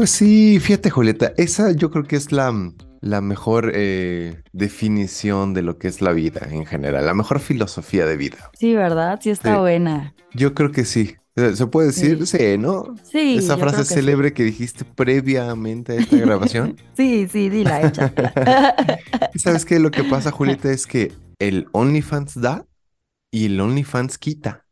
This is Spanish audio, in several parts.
Pues sí, fíjate, Julieta, esa yo creo que es la, la mejor eh, definición de lo que es la vida en general, la mejor filosofía de vida. Sí, ¿verdad? Sí está Sí. buena. Yo creo que sí. ¿Se se puede decir? Sí, ¿no? Sí, Esa frase sí. célebre que dijiste previamente a esta grabación. Sí, sí, dila, échatela. ¿Y ¿Sabes qué? Lo que pasa, Julieta, es que el OnlyFans da y el OnlyFans quita.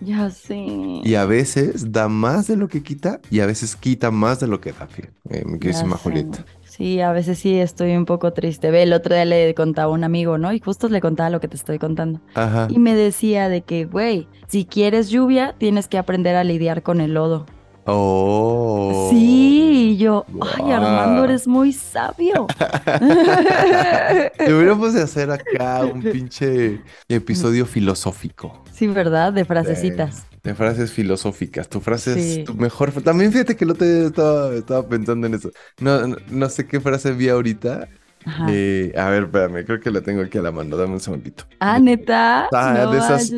Ya sé. Y a veces da más de lo que quita y a veces quita más de lo que da, eh, mi queridísima. Julieta. Sí, a veces sí estoy un poco triste. Ve, el otro día le contaba a un amigo, ¿no? Y justo le contaba lo que te estoy contando. Ajá. Y me decía de que, güey, si quieres lluvia, tienes que aprender a lidiar con el lodo. Oh. Sí, y yo, ay, Armando, eres muy sabio. Deberíamos de hacer acá un pinche episodio filosófico. Sí, ¿verdad? De frasecitas. De frases filosóficas. Tu frase Sí. es tu mejor. También fíjate que el otro día estaba, estaba pensando en eso. No, no, no sé qué frase vi ahorita. Eh, a ver, espérame, creo que la tengo aquí a la mano. Dame un segundito. ah, neta. Ah, No de esas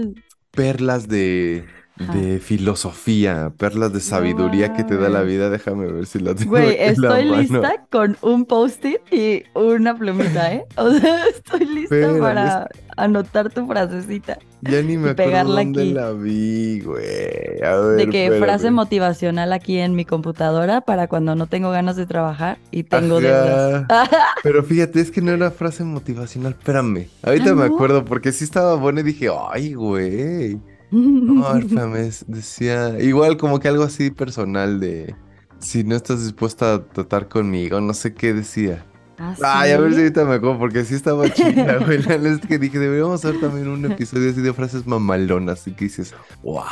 perlas de, de filosofía, perlas de sabiduría que te da la vida. Déjame ver si la tengo Güey, la estoy mano. lista con un post-it y una plumita, ¿eh? O sea, estoy lista Espérame, para anotar tu frasecita. Ya ni me acuerdo dónde aquí. la vi, güey. A ver, De que frase motivacional aquí en mi computadora para cuando no tengo ganas de trabajar y tengo deudas. Pero fíjate, es que no era frase motivacional. Espérame. Ahorita Ah, me ¿no? acuerdo porque sí estaba buena y dije, ay, güey. No, a ver, espérame, es- decía, igual como que algo así personal de si no estás dispuesta a tratar conmigo, no sé qué decía. ¿Ah, Ay, a ver si ahorita me acuerdo porque sí estaba chida, güey. La es que dije, deberíamos hacer también un episodio así de frases mamalonas, así que dices, wow.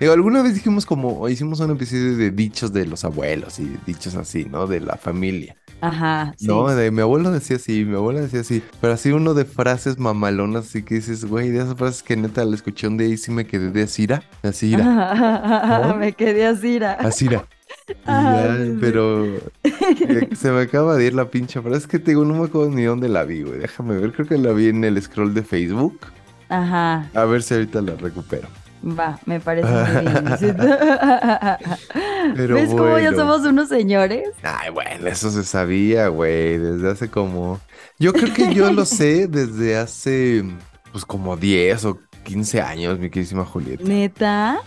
Digo, alguna vez dijimos como, hicimos un episodio de dichos de los abuelos y dichos así, ¿no? De la familia. Ajá, sí. No, de mi abuelo decía así, mi abuela decía así, pero así uno de frases mamalonas, así que dices, güey, de esas frases que neta la escuché un día y sí me quedé de asira, asira, ¿No? Me quedé asira. Y Ay, ya, pero se me acaba de ir la pinche frase, es que te digo, no me acuerdo ni dónde la vi, güey, déjame ver, creo que la vi en el scroll de Facebook, Ajá, a ver si ahorita la recupero. Va, me parece muy bien. Pero ¿Ves cómo ya somos unos señores? Ay, bueno, eso se sabía, güey, desde hace como... Yo creo que yo lo sé desde hace, pues como 10 o 15 años, mi queridísima Julieta. ¿Neta?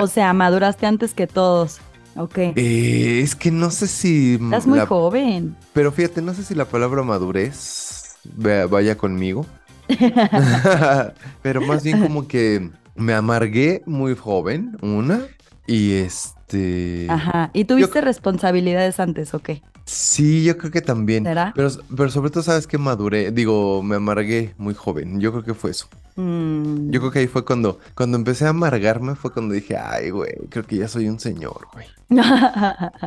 O sea, o maduraste antes que todos. Ok. eh, es que no sé si... Estás muy la- joven. Pero fíjate, no sé si la palabra madurez vaya conmigo. Pero más bien como que me amargué muy joven, una. Y este... Ajá. ¿Y tuviste responsabilidades antes o qué? Sí, yo creo que también. ¿Será? Pero, pero sobre todo, ¿sabes que Maduré, digo, me amargué muy joven. Yo creo que fue eso. Mm. Yo creo que ahí fue cuando, cuando empecé a amargarme, fue cuando dije, ay, güey, creo que ya soy un señor, güey.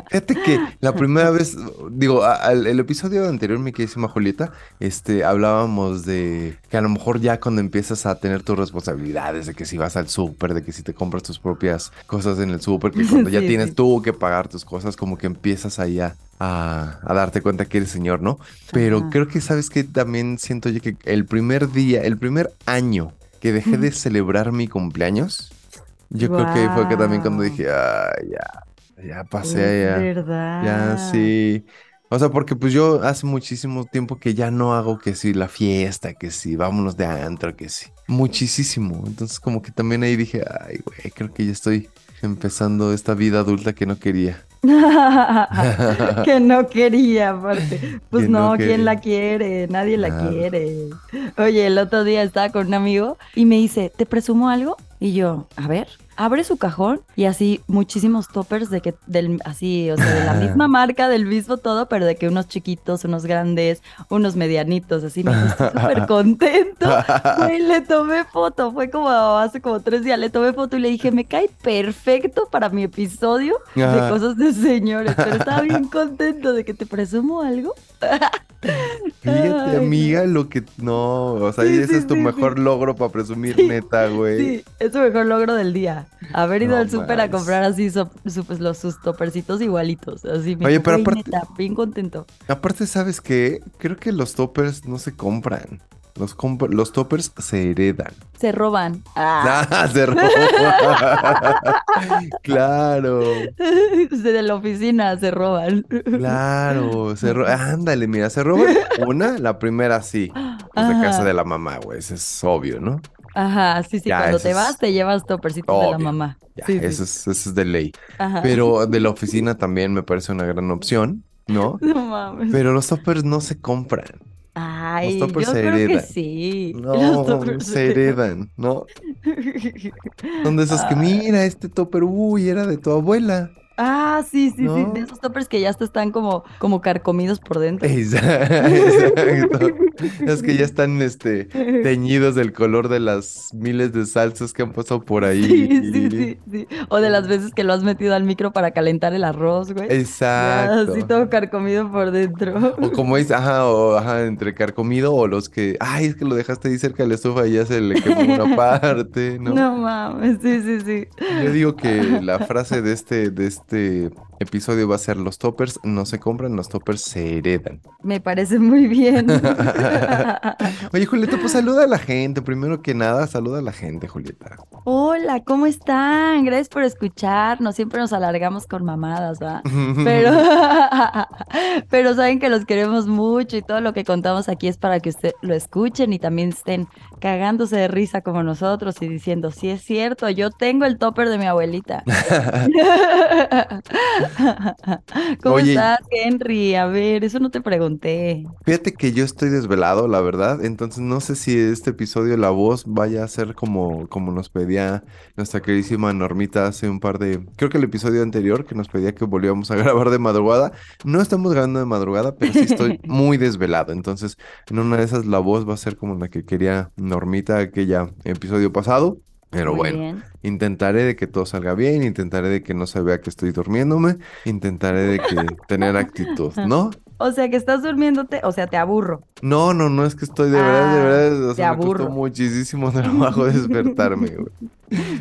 Fíjate que la primera vez, digo, al- el episodio anterior, mi queridísima Julieta, este, hablábamos de que a lo mejor ya cuando empiezas a tener tus responsabilidades, de que si vas al súper, de que si te compras tus propias cosas en el súper, que cuando ya tienes sí. tú que pagar tus cosas, como que empiezas ahí a, a, a darte cuenta que eres señor, ¿no? Pero Ajá. creo que, ¿sabes que También siento yo que el primer día, el primer año que dejé de celebrar mi cumpleaños, yo creo que fue que también cuando dije, ay, ya, ya Es pasé, ya. verdad. Ya, sí. O sea, porque pues yo hace muchísimo tiempo que ya no hago que sí la fiesta, que sí, vámonos de antro, que sí. Muchísimo. Entonces como que también ahí dije, ay, güey, creo que ya estoy empezando esta vida adulta que no quería. que no quería, aparte. Pues no no, ¿quién la quiere? Nadie la Nada. quiere. Oye, el otro día estaba con un amigo y me dice, ¿te presumo algo? Y yo, a ver, abre su cajón y así muchísimos toppers de que, del, así, o sea, de la misma marca, del mismo todo, pero de que unos chiquitos, unos grandes, unos medianitos, así me estoy súper contento. Güey, le tomé foto, fue como hace como tres días, le tomé foto y le dije, me cae perfecto para mi episodio de cosas de señores, pero estaba bien contento de que te presumo algo. Fíjate, Ay, amiga, lo que no, o sea, Sí, ese sí, es tu sí, mejor logro para presumir, neta, güey. Sí, es su mejor logro del día. Haber ido No al súper a comprar así so- pues, los, sus topercitos igualitos. Así Oye, pero "Güey, aparte- neta, bien contento. Aparte, ¿sabes qué? Creo que los toppers no se compran. Los, los toppers se heredan. Se roban. Ah, ah se roban. claro. De la oficina se roban. Claro, se roban. Ándale, mira, se roban una, la primera sí. Pues de casa de la mamá, güey. Eso es obvio, ¿no? Ajá, sí, sí. Cuando te vas, te llevas topercitos de la mamá. Ya, eso, Es, eso, Es, de ley. Pero de la oficina también me parece una gran opción, ¿no? No mames. Pero los toppers no se compran. Ay, los toppers yo se creo heredan. Que sí. No, se heredan, ¿no? Son de esos que, mira, este topper, uy, era de tu abuela. Ah, sí, sí, sí, de esos toppers que ya están como, como carcomidos por dentro. Exacto. es que ya están este, teñidos del color de las miles de salsas que han pasado por ahí. Sí, sí, sí, sí. O de las veces que lo has metido al micro para calentar el arroz, güey. Exacto. Así todo carcomido por dentro. O como es, ajá, o ajá, entre carcomido o los que, ay, es que lo dejaste ahí cerca de la estufa y ya se le quemó una parte, ¿no? No mames, sí, sí, sí. Yo digo que la frase de este, de este este episodio va a ser los toppers no se compran, los toppers se heredan. Me parece muy bien. Oye, Julieta, pues saluda a la gente. Primero que nada, saluda a la gente, Julieta. Hola, ¿cómo están? Gracias por escucharnos. Siempre nos alargamos con mamadas, ¿va? Pero, pero saben que los queremos mucho y todo lo que contamos aquí es para que ustedes lo escuchen y también estén cagándose de risa como nosotros y diciendo, sí es cierto, yo tengo el topper de mi abuelita. ¿Cómo estás, Henry? A ver, eso no te pregunté. Fíjate que yo estoy desvelado, la verdad, entonces no sé si este episodio la voz vaya a ser como, como nos pedía nuestra queridísima Normita hace un par de... Creo que el episodio anterior que nos pedía que volviéramos a grabar de madrugada. No estamos grabando de madrugada, pero sí estoy muy desvelado, entonces en una de esas la voz va a ser como la que quería Normita aquella episodio pasado. Pero bueno, intentaré de que todo salga bien, intentaré de que no se vea que estoy durmiéndome, intentaré de que tener actitud, ¿no? O sea, que estás durmiéndote, o sea, te aburro. No, no, no es que estoy de verdad, de ah, verdad, o sea, me costó muchísimo trabajo despertarme, güey.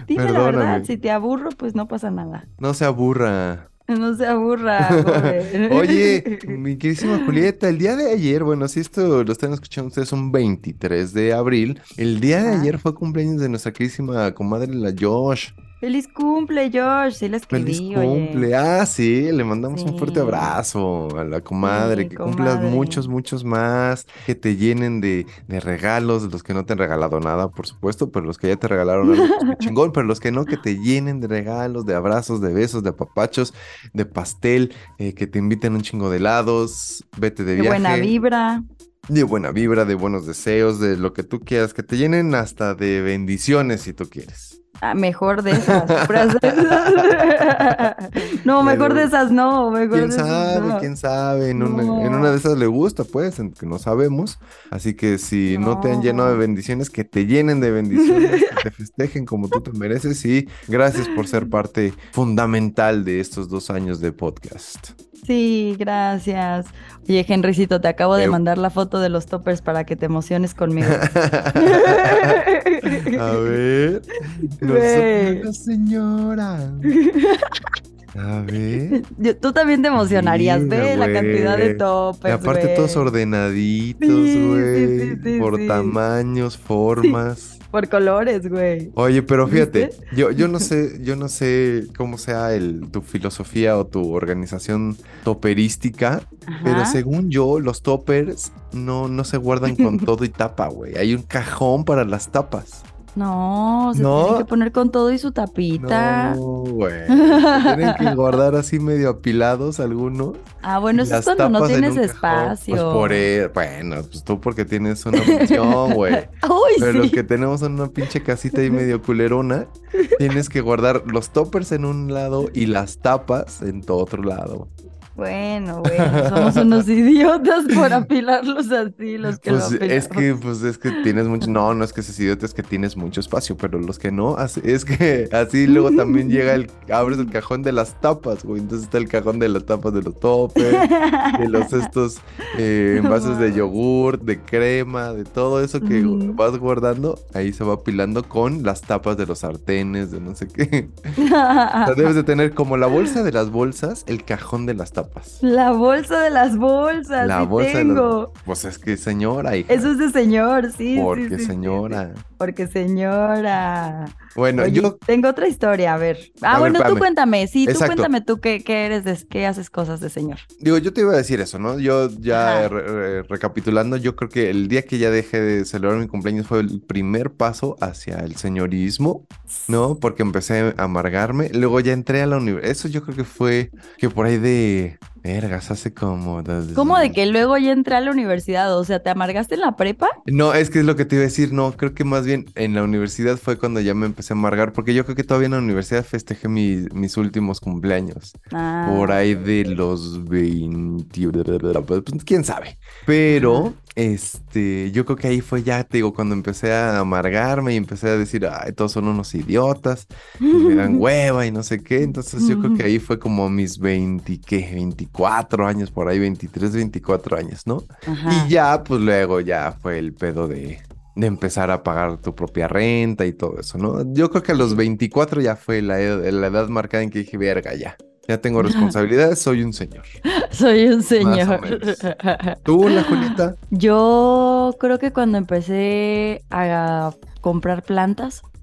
Dime la verdad, si te aburro, pues no pasa nada. No se aburra. No se aburra. Oye, mi queridísima Julieta, el día de ayer, bueno, si esto lo están escuchando ustedes, un 23 de abril. El día de ayer fue cumpleaños de nuestra queridísima comadre, la Josh. Feliz cumple, Josh. Sí, la escribí. Feliz cumple. Ah, sí, le mandamos un fuerte abrazo a la comadre. que cumplas muchos, muchos más. Que te llenen de, regalos, de los que no te han regalado nada, por supuesto, pero los que ya te regalaron algo pues, chingón, pero los que no, que te llenen de regalos, de abrazos, de besos, de apapachos, de pastel, eh, que te inviten un chingo de helados, vete de, viaje. De buena vibra de buena vibra, de buenos deseos, de lo que tú quieras, que te llenen hasta de bendiciones si tú quieres. Ah, mejor de esas no, mejor de esas no. Mejor ¿Quién sabe? ¿Quién sabe? En, una, de esas le gusta, pues, que no sabemos. Así que si no. te han llenado de bendiciones, que te llenen de bendiciones, que te festejen como tú te mereces. Y gracias por ser parte fundamental de estos dos años de podcast. Sí, gracias. Oye, Henrycito, te acabo de mandar la foto de los toppers para que te emociones conmigo. A ver. No señora. A ver. tú también te emocionarías, ve la cantidad de toppers. Y aparte todos ordenaditos, güey. por tamaños, formas. Por colores, güey. Oye, pero fíjate, yo, yo no sé, yo no sé cómo sea el, tu filosofía o tu organización toperística, pero según yo, los toppers no, no se guardan con todo y tapa, güey. Hay un cajón para las tapas. No, se tiene que poner con todo y su tapita. No, güey. tienen que guardar así medio apilados algunos. Ah, bueno, eso es cuando no tienes espacio. Pues por e, bueno, pues tú porque tienes una función, güey. Uy, Pero los que tenemos una pinche casita ahí medio culerona, tienes que guardar los toppers en un lado y las tapas en todo otro lado. Bueno, bueno, somos unos idiotas por apilarlos así, los que pues lo Es que, pues es que tienes mucho, no, no es que seas idiota, es que tienes mucho espacio, pero los que no, es que así luego también llega el, abres el cajón de las tapas, güey, entonces está el cajón de las tapas de los topes, de los estos eh, envases de yogur, de crema, de todo eso que vas guardando, ahí se va apilando con las tapas de los sartenes, de no sé qué. o sea, debes de tener como la bolsa de las bolsas, el cajón de las tapas tapas. La bolsa de las bolsas. La bolsa tengo. de Pues es que señora, hija. Eso es de señor, sí. Porque señora. Porque señora. Bueno, yo. Tengo otra historia, a ver. Ah, bueno, tú cuéntame. Sí, tú cuéntame tú qué, eres, de, qué haces cosas de señor. Digo, yo te iba a decir eso, ¿no? Yo ya recapitulando, yo creo que el día que ya dejé de celebrar mi cumpleaños fue el primer paso hacia el señorismo, ¿no? Porque empecé a amargarme. Luego ya entré a la universidad. Eso yo creo que fue que por ahí de Vergas, hace como... ¿Cómo de que luego ya entré a la universidad? O sea, ¿te amargaste en la prepa? No, es que es lo que te iba a decir. No, creo que más bien en la universidad fue cuando ya me empecé a amargar. Porque yo creo que todavía en la universidad festejé mis últimos cumpleaños. Por ahí ah. de los 20... Pues, ¿Quién sabe? Pero... Este, yo creo que ahí fue ya, te digo, cuando empecé a amargarme y empecé a decir, ay, todos son unos idiotas, y me dan hueva y no sé qué. Entonces yo creo que ahí fue como mis 20, ¿qué? 24 años por ahí, 23, 24 años, ¿no? Y ya, pues luego ya fue el pedo de, de empezar a pagar tu propia renta y todo eso, ¿no? Yo creo que a los 24 ya fue la, la edad marcada en que dije, verga, ya. Ya tengo responsabilidades, soy un señor. Soy un señor. ¿Tú, la Julieta? Yo creo que cuando empecé a comprar plantas.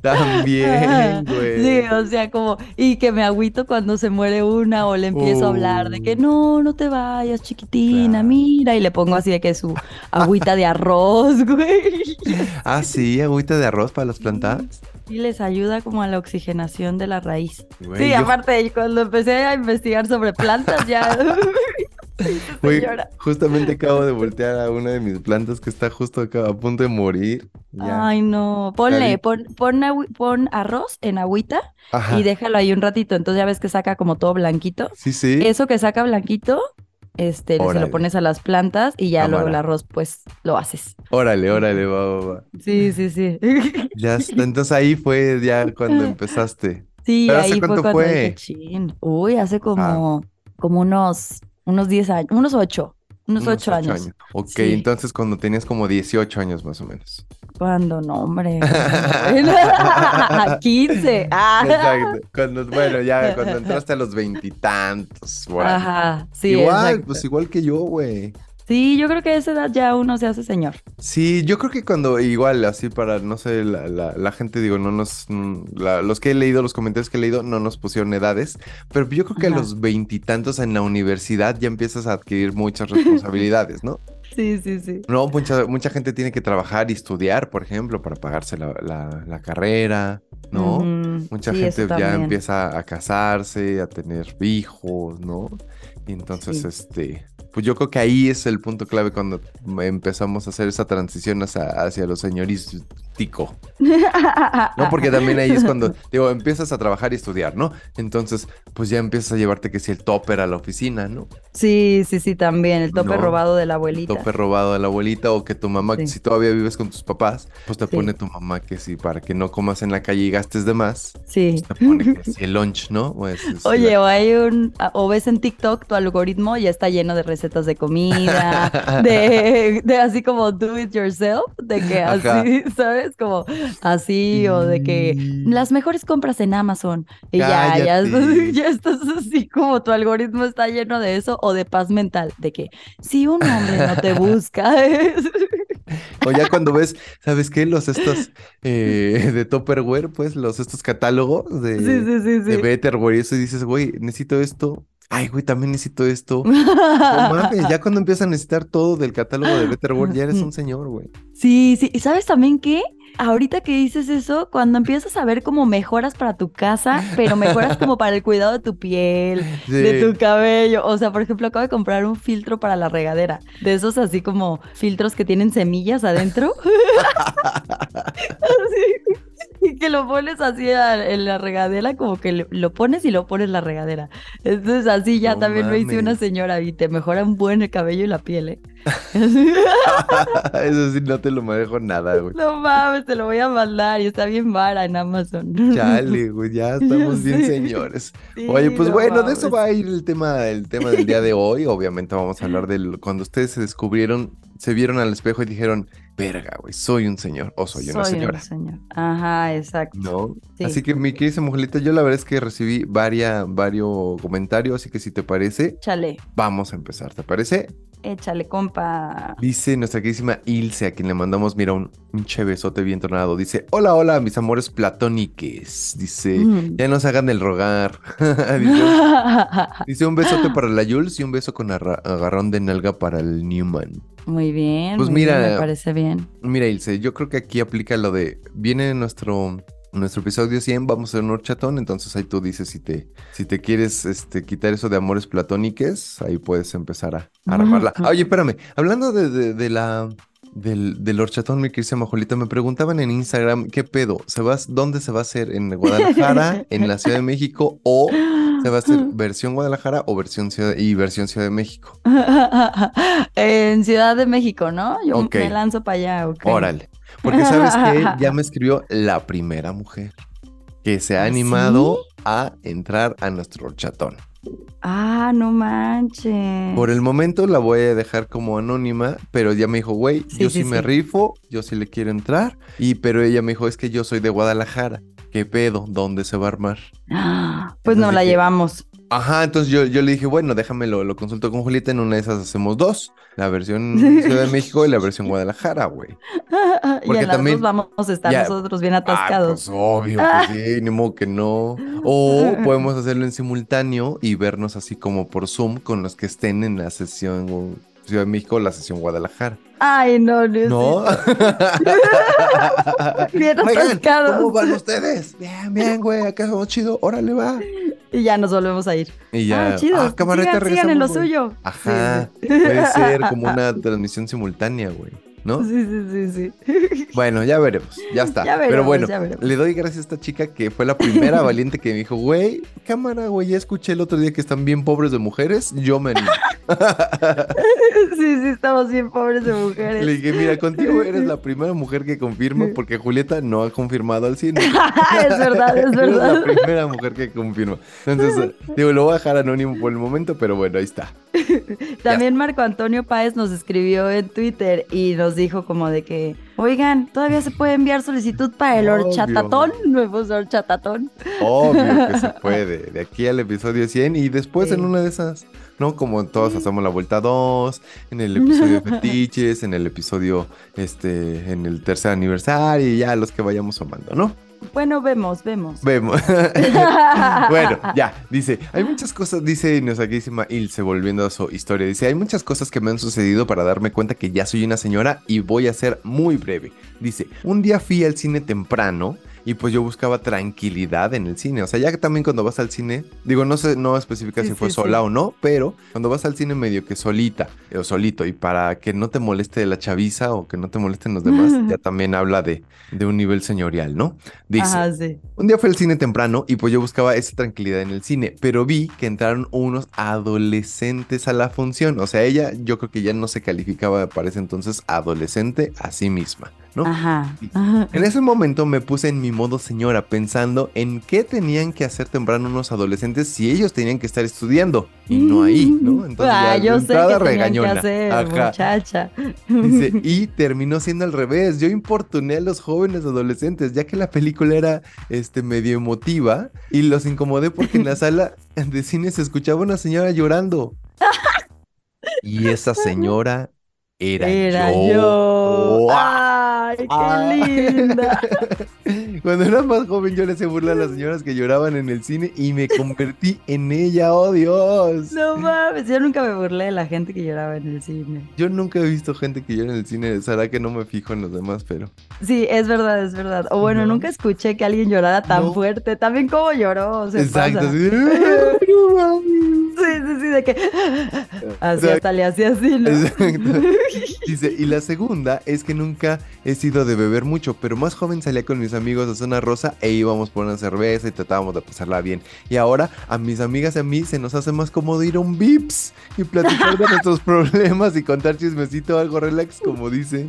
También, güey. Sí, o sea, como, y que me agüito cuando se muere una o le empiezo a hablar de que uh. no, no te vayas, chiquitina, mira, y le pongo así de que su agüita de arroz, güey. Ah, sí, agüita de arroz para las plantas. Sí, les ayuda como a la oxigenación de la raíz. sí, aparte, cuando empecé a investigar sobre plantas, ya. justamente acabo de voltear a una de mis plantas que está justo acá, a punto de morir. Ay, no. Ponle, pon, pon, arroz en agüita y déjalo ahí un ratito. Entonces ya ves que saca como todo blanquito. Sí, sí. Eso que saca blanquito, este, se lo pones a las plantas y ya luego el arroz, pues, lo haces. Órale, órale, va, va, va. Sí, sí, sí. Ya está. Entonces ahí fue ya cuando empezaste. Sí, ahí fue cuando fue? Uy, hace como, ah. como unos, unos 10 años, unos 8. Unos, ocho, años. Ok, entonces cuando tenías como 18 años más o menos. Cuando, no, hombre. 15. Ah. Exacto. Cuando, bueno, ya cuando entraste a los veintitantos. Ajá, sí. Igual, pues igual que yo, güey. Sí, yo creo que a esa edad ya uno se hace señor. Sí, yo creo que cuando igual, así para, no sé, la, la, gente, digo, no nos, los que he leído, los comentarios que he leído, no nos pusieron edades, pero yo creo que a los veintitantos en la universidad ya empiezas a adquirir muchas responsabilidades, ¿no? Sí, sí, sí. No, mucha, mucha gente tiene que trabajar y estudiar, por ejemplo, para pagarse la, carrera, ¿no? Mucha gente ya empieza a casarse, a tener hijos, ¿no? Y entonces, este, pues yo creo que ahí es el punto clave cuando empezamos a hacer esa transición hacia, los no, porque también ahí es cuando, digo, empiezas a trabajar y estudiar, ¿no? Entonces, pues ya empiezas a llevarte que si el topper a la oficina, ¿no? Sí, sí, sí, también, el topper robado de la abuelita. El topper robado de la abuelita o que tu mamá, si todavía vives con tus papás, pues te pone tu mamá que sí, para que no comas en la calle y gastes de más. Sí. Pues te pone que si el lunch, ¿no? Oye, o hay un, o ves en TikTok tu algoritmo ya está lleno de recetas de comida, de, de así como do it yourself, de que así, ¿sabes? Como así, o de que mm. las mejores compras en Amazon. Y ya, ya, ya estás así como tu algoritmo está lleno de eso, o de paz mental, de que si un hombre no te busca. O ya cuando ves, ¿sabes qué? Los estos eh, de Topperware, pues, los estos catálogos de, de Betterware y eso, y dices, güey, necesito esto, Ay, güey, también necesito esto. ya cuando empiezas a necesitar todo del catálogo de Betterware, ya eres un señor, güey. Sí, sí. ¿Y sabes también qué? Ahorita que dices eso, cuando empiezas a ver como mejoras para tu casa, pero mejoras como para el cuidado de tu piel, de tu cabello. O sea, por ejemplo, acabo de comprar un filtro para la regadera. De esos así como filtros que tienen semillas adentro. así. Y que lo pones así en la regadera, como que lo pones y lo pones en la regadera. Entonces así ya también me hice una señora y te mejora un buen el cabello y la piel, ¿eh? Eso sí, no te lo manejo nada, güey. No mames, te lo voy a mandar y está bien vara en Amazon. Chale, güey, ya estamos bien, señores. Oye, pues bueno, de eso va a ir el tema, el tema del día de hoy. Obviamente vamos a hablar de cuando ustedes se descubrieron, se vieron al espejo y dijeron, verga, güey, soy un señor o soy, una señora. Un señor. Ajá, exacto. ¿No? Así que mi querida mujerita, yo la verdad es que recibí varios comentarios, así que si te parece, Chale. vamos a empezar, ¿te parece? Échale, compa. Dice nuestra queridísima Ilse, a quien le mandamos, mira, un, un chevesote bien tornado. Dice, hola, hola, mis amores platóniques. Dice, mm. ya nos hagan el rogar. dice, un besote para la Jules y un beso con agarrón de nalga para el Newman. Muy bien. Pues mira, me parece bien. Mira, Ilse, yo creo que aquí aplica lo de, viene nuestro nuestro episodio 100 vamos a hacer un horchatón, entonces ahí tú dices si te, si te quieres este, quitar eso de amores platónicos, ahí puedes empezar a, armarla. Oye, espérame, hablando de, de, la... Del, del, horchatón, mi querida Majolita, me preguntaban en Instagram, ¿qué pedo? ¿Se va, ¿Dónde se va a hacer? ¿En Guadalajara, en la Ciudad de México o se va a hacer versión Guadalajara o versión Ciudad y versión Ciudad de México? en Ciudad de México, ¿no? Yo me lanzo para allá, Órale. Porque sabes que ya me escribió la primera mujer que se ha ¿Ah, animado a entrar a nuestro chatón. Ah, no manches. Por el momento la voy a dejar como anónima, pero ya me dijo, güey, yo sí, me rifo, yo sí le quiero entrar. Y pero ella me dijo, es que yo soy de Guadalajara. ¿Qué pedo? ¿Dónde se va a armar? pues no la llevamos. Ajá, entonces yo, yo le dije, bueno, déjame lo, consulto con Julieta, en una de esas hacemos dos, la versión Ciudad de México y la versión Guadalajara, güey. Porque y en también vamos a estar nosotros bien atascados. Ah, pues obvio, que sí, ni modo que no. O podemos hacerlo en simultáneo y vernos así como por Zoom con los que estén en la sesión Ciudad de México, la sesión Guadalajara. Ay, no, no. ¿No? bien atascados. ¿Cómo van ustedes? Bien, bien, güey, acá somos chido, órale, va. Y ya nos volvemos a ir. Y ya. Ah, chido. Ah, camareta, sigan, en lo suyo. Ajá. Puede ser como una transmisión simultánea, güey. ¿No? Sí, sí, sí, sí. Bueno, ya veremos, ya está. Pero bueno, le doy gracias a esta chica que fue la primera valiente que me dijo, güey, cámara, güey, ya escuché el otro día que están bien pobres de mujeres, yo me animo. sí, sí, estamos bien pobres de mujeres. Le dije, mira, contigo eres la primera mujer que confirma porque Julieta no ha confirmado al cine. es verdad, es verdad. Eres la primera mujer que confirma. Entonces, digo, lo voy a dejar anónimo por el momento, pero bueno, ahí está. También Marco Antonio Páez nos escribió en Twitter y nos dijo como de que, oigan, todavía se puede enviar solicitud para el horchatatón, nuevo horchatatón. Obvio que se puede, de aquí al episodio 100 y después en una de esas, ¿no? Como todos hacemos la vuelta 2, en el episodio fetiches, en el episodio, este, en el tercer aniversario y ya los que vayamos sumando, ¿no? Bueno, vemos, vemos. Vemos. bueno, ya, dice, hay muchas cosas, dice nuestra queridísima Ilse, volviendo a su historia, dice, hay muchas cosas que me han sucedido para darme cuenta que ya soy una señora y voy a ser muy breve. Dice, un día fui al cine temprano y pues yo buscaba tranquilidad en el cine. O sea, ya que también cuando vas al cine, digo, no sé, no especifica si fue sola o no, pero cuando vas al cine medio que solita o solito y para que no te moleste la chaviza o que no te molesten los demás, ya también habla de, de un nivel señorial, ¿no? Dice, un día fue al cine temprano y pues yo buscaba esa tranquilidad en el cine, pero vi que entraron unos adolescentes a la función. O sea, ella yo creo que ya no se calificaba para ese entonces adolescente a sí misma. Ajá. En ese momento me puse en mi modo señora pensando en qué tenían que hacer temprano unos adolescentes si ellos tenían que estar estudiando y no ahí, ¿no? Entonces, ah, yo sé qué regañona. Que hacer, muchacha. Dice, y terminó siendo al revés. Yo importuné a los jóvenes adolescentes, ya que la película era este medio emotiva y los incomodé porque en la sala de cine se escuchaba una señora llorando. Y esa señora era, era yo. ¡Ay, qué linda! Cuando era más joven yo le hacía burla a las señoras que lloraban en el cine y me convertí en ella, ¡oh Dios! No mames, yo nunca me burlé de la gente que lloraba en el cine. Yo nunca he visto gente que llora en el cine, será que no me fijo en los demás, pero... Sí, es verdad, es verdad. O bueno, nunca escuché que alguien llorara tan fuerte, también como lloró, Exacto, sí. Sí, sí, sí, de que. Así hasta le hacía así, ¿no? Dice, y la segunda es que nunca he sido de beber mucho, pero más joven salía con mis amigos a Zona Rosa e íbamos por una cerveza y tratábamos de pasarla bien. Y ahora a mis amigas y a mí se nos hace más cómodo ir a un Vips y platicar de nuestros problemas y contar chismecito algo relax, como dice,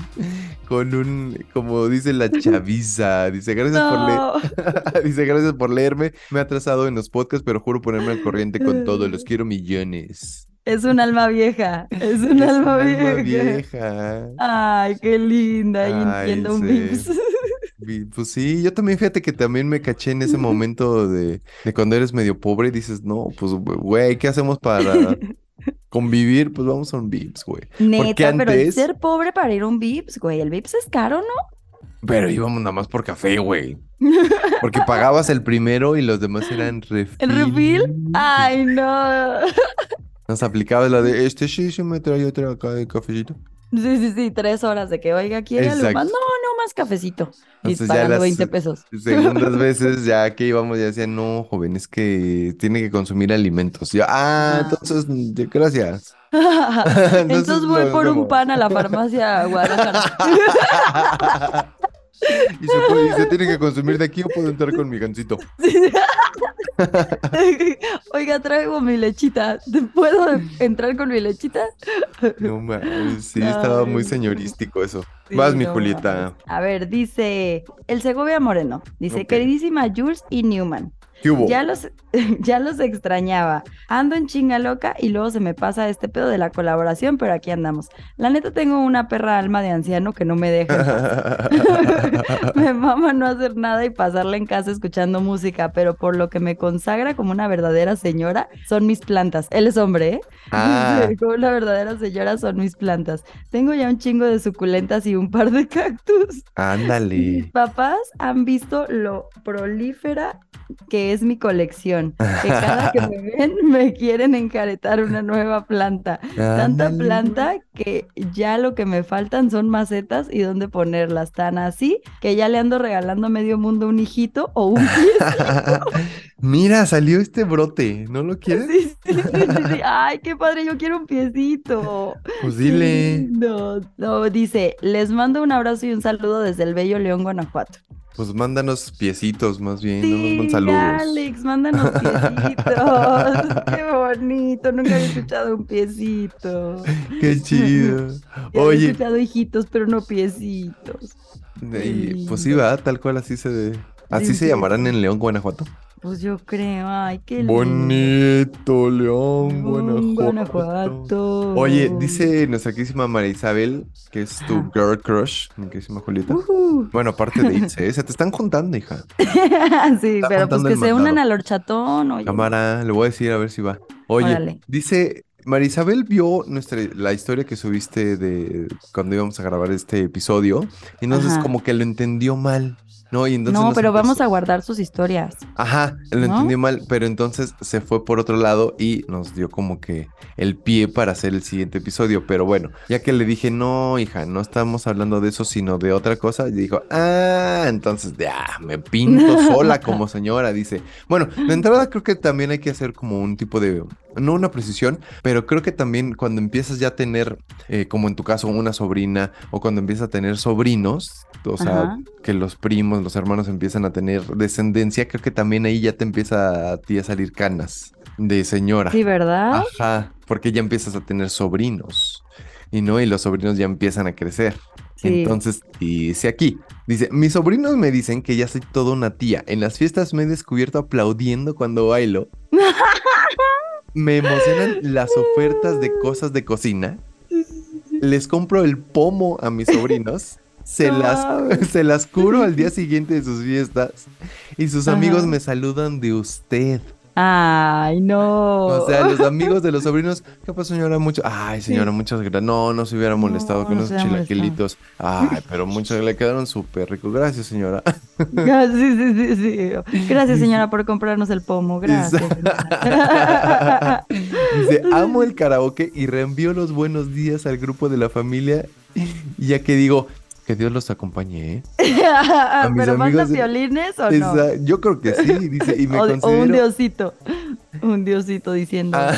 con un, como dice la chaviza. Dice, gracias por leer. dice, gracias por leerme. Me ha atrasado en los podcasts, pero juro ponerme al corriente con todo. Los quiero millones. Es un alma vieja. Es un Es alma un alma vieja. vieja. Ay, qué linda. Y Ay, entiendo un. Vips. Pues sí, yo también fíjate que también me caché en ese momento de, de cuando eres medio pobre y dices, no, pues güey, ¿qué hacemos para convivir? Pues vamos a un Vips, güey. Neta, pero el ser pobre para ir a un Vips, güey. El Vips es caro, ¿no? Pero íbamos nada más por café, güey. Porque pagabas el primero y los demás eran refil. ¿El refil? Ay, no. Nos aplicabas la de, este sí, se me trae otra acá de cafecito. Sí, sí, sí, tres horas de que, oiga, ¿quiere algo más? No, no, más cafecito. Y Entonces pagando las 20 pesos. Segundas veces ya que íbamos ya decían, no, joven, es que tiene que consumir alimentos. Y yo, ah, Ah. entonces, gracias. Entonces voy por un pan a la farmacia Guadalajara. Y se, puede- y se tiene que consumir de aquí o puedo entrar con mi gancito. Oiga, traigo mi lechita. ¿Puedo entrar con mi lechita? No mames, sí, estaba muy señorístico eso. Sí, Vas, mi no mames. A ver, dice el Segovia Moreno. Dice, queridísima Jules y Newman. ¿Qué hubo? Ya los, ya los extrañaba. Ando en chinga loca y luego se me pasa este pedo de la colaboración, pero aquí andamos. La neta tengo una perra alma de anciano que no me deja. me mama no hacer nada y pasarla en casa escuchando música, pero por lo que me consagra como una verdadera señora son mis plantas. Él es hombre, ¿eh? Ah. Como una verdadera señora son mis plantas. Tengo ya un chingo de suculentas y un par de cactus. Mis Ándale. papás han visto lo prolífera que es mi colección. Que cada que me ven me quieren encaretar una nueva planta. Tanta planta que ya lo que me faltan son macetas y dónde ponerlas. Tan así que ya le ando regalando a medio mundo un hijito o un Mira, salió este brote. ¿No lo quieres? Sí, sí, sí. Ay, qué padre, yo quiero un piecito. Pues dile. lindo. No, dice, les mando un abrazo y un saludo desde el bello León, Guanajuato. Pues mándanos piecitos más bien, no nos Sí, mandan saludos. Alex, mándanos piecitos. Qué bonito, nunca había escuchado un piecito. Qué chido. Ya había Oye, escuchado hijitos, pero no piecitos. y, pues sí, va, tal cual así se así Sí, se sí, llamarán en León, Guanajuato. Pues yo creo, ay, qué lindo. Bonito, León, Mm, Guanajuato. Guanajuato. Oye, dice nuestra querísima María Isabel, que es tu Ajá. girl crush, mi querísima Julieta. Ujú. Bueno, aparte de Itze, ¿eh? se te están contando, hija. sí, Está pero pues que se unan al horchatón, oye. Cámara, le voy a decir a ver si va. Oye, Órale. dice, María Isabel vio nuestra, la historia que subiste de cuando íbamos a grabar este episodio, y entonces Ajá. como que lo entendió mal, ¿no? Y entonces No, nos pero vamos a guardar sus historias. Ajá, lo ¿No? entendió mal, pero entonces se fue por otro lado y nos dio como que el pie para hacer el siguiente episodio. Pero bueno, ya que le dije, no, hija, no estamos hablando de eso, sino de otra cosa, y dijo, ah, entonces ya, me pinto sola como señora, dice. Bueno, de entrada creo que también hay que hacer como un tipo de, no una precisión, pero creo que también cuando empiezas ya a tener, eh, como en tu caso, una sobrina, o cuando empiezas a tener sobrinos, o sea, Ajá. que los primos, los hermanos empiezan a tener descendencia, creo que también ahí ya te empieza a ti a salir canas de señora. Sí, ¿verdad? Ajá, porque ya empiezas a tener sobrinos. Y no, y los sobrinos ya empiezan a crecer. Sí. Entonces, dice aquí, dice, mis sobrinos me dicen que ya soy toda una tía. En las fiestas me he descubierto aplaudiendo cuando bailo. Me emocionan las ofertas de cosas de cocina. Les compro el pomo a mis sobrinos. Se las, se las curo al día siguiente de sus fiestas. Y sus amigos me saludan de usted. Ay, no. O sea, los amigos de los sobrinos, ¿qué pasó, señora? Mucho. Ay, señora, muchas gracias. No, no se hubiera molestado No, con no esos chilaquilitos. Ay, pero muchos le quedaron súper ricos. Gracias, señora. Ah, Sí, sí, sí, sí. Gracias, señora, por comprarnos el pomo. Gracias. Dice, amo el karaoke y reenvío los buenos días al grupo de la familia. Ya que digo, que Dios los acompañe, ¿eh? mis ¿Pero manda amigos de- violines o no? Esa- yo creo que sí, dice, y me O, un diosito. Un diosito diciendo, Ah.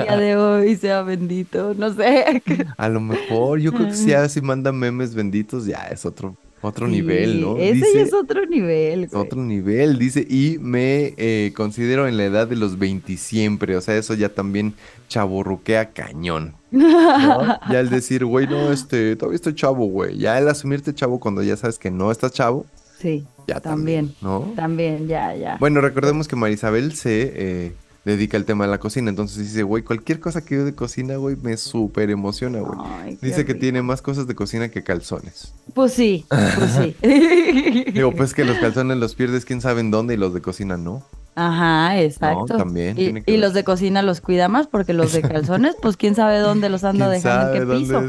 el día de hoy sea bendito. No sé. A lo mejor, yo creo que si así manda memes benditos, ya es otro, otro nivel, ¿no? Ese ya es otro nivel. Güey. otro nivel, dice, y me eh, considero en la edad de los 20 siempre, o sea, eso ya también chaborruquea cañón, ¿no? Ya el decir, güey, no, este, todavía estoy chavo, güey, ya el asumirte chavo cuando ya sabes que no estás chavo, Sí, ya también, también. ¿no? También, ya, ya. Bueno, recordemos que Marisabel se, eh, dedica al tema de la cocina. Entonces dice, güey, cualquier cosa que yo de cocina, güey, me súper emociona, güey. Dice que tiene más cosas de cocina que calzones. Pues sí, pues sí. Digo, pues que los calzones los pierdes quién sabe en dónde y los de cocina no. Ajá, exacto. también. Y, los de cocina los cuida más porque los de calzones, pues quién sabe dónde los anda dejando, en qué piso.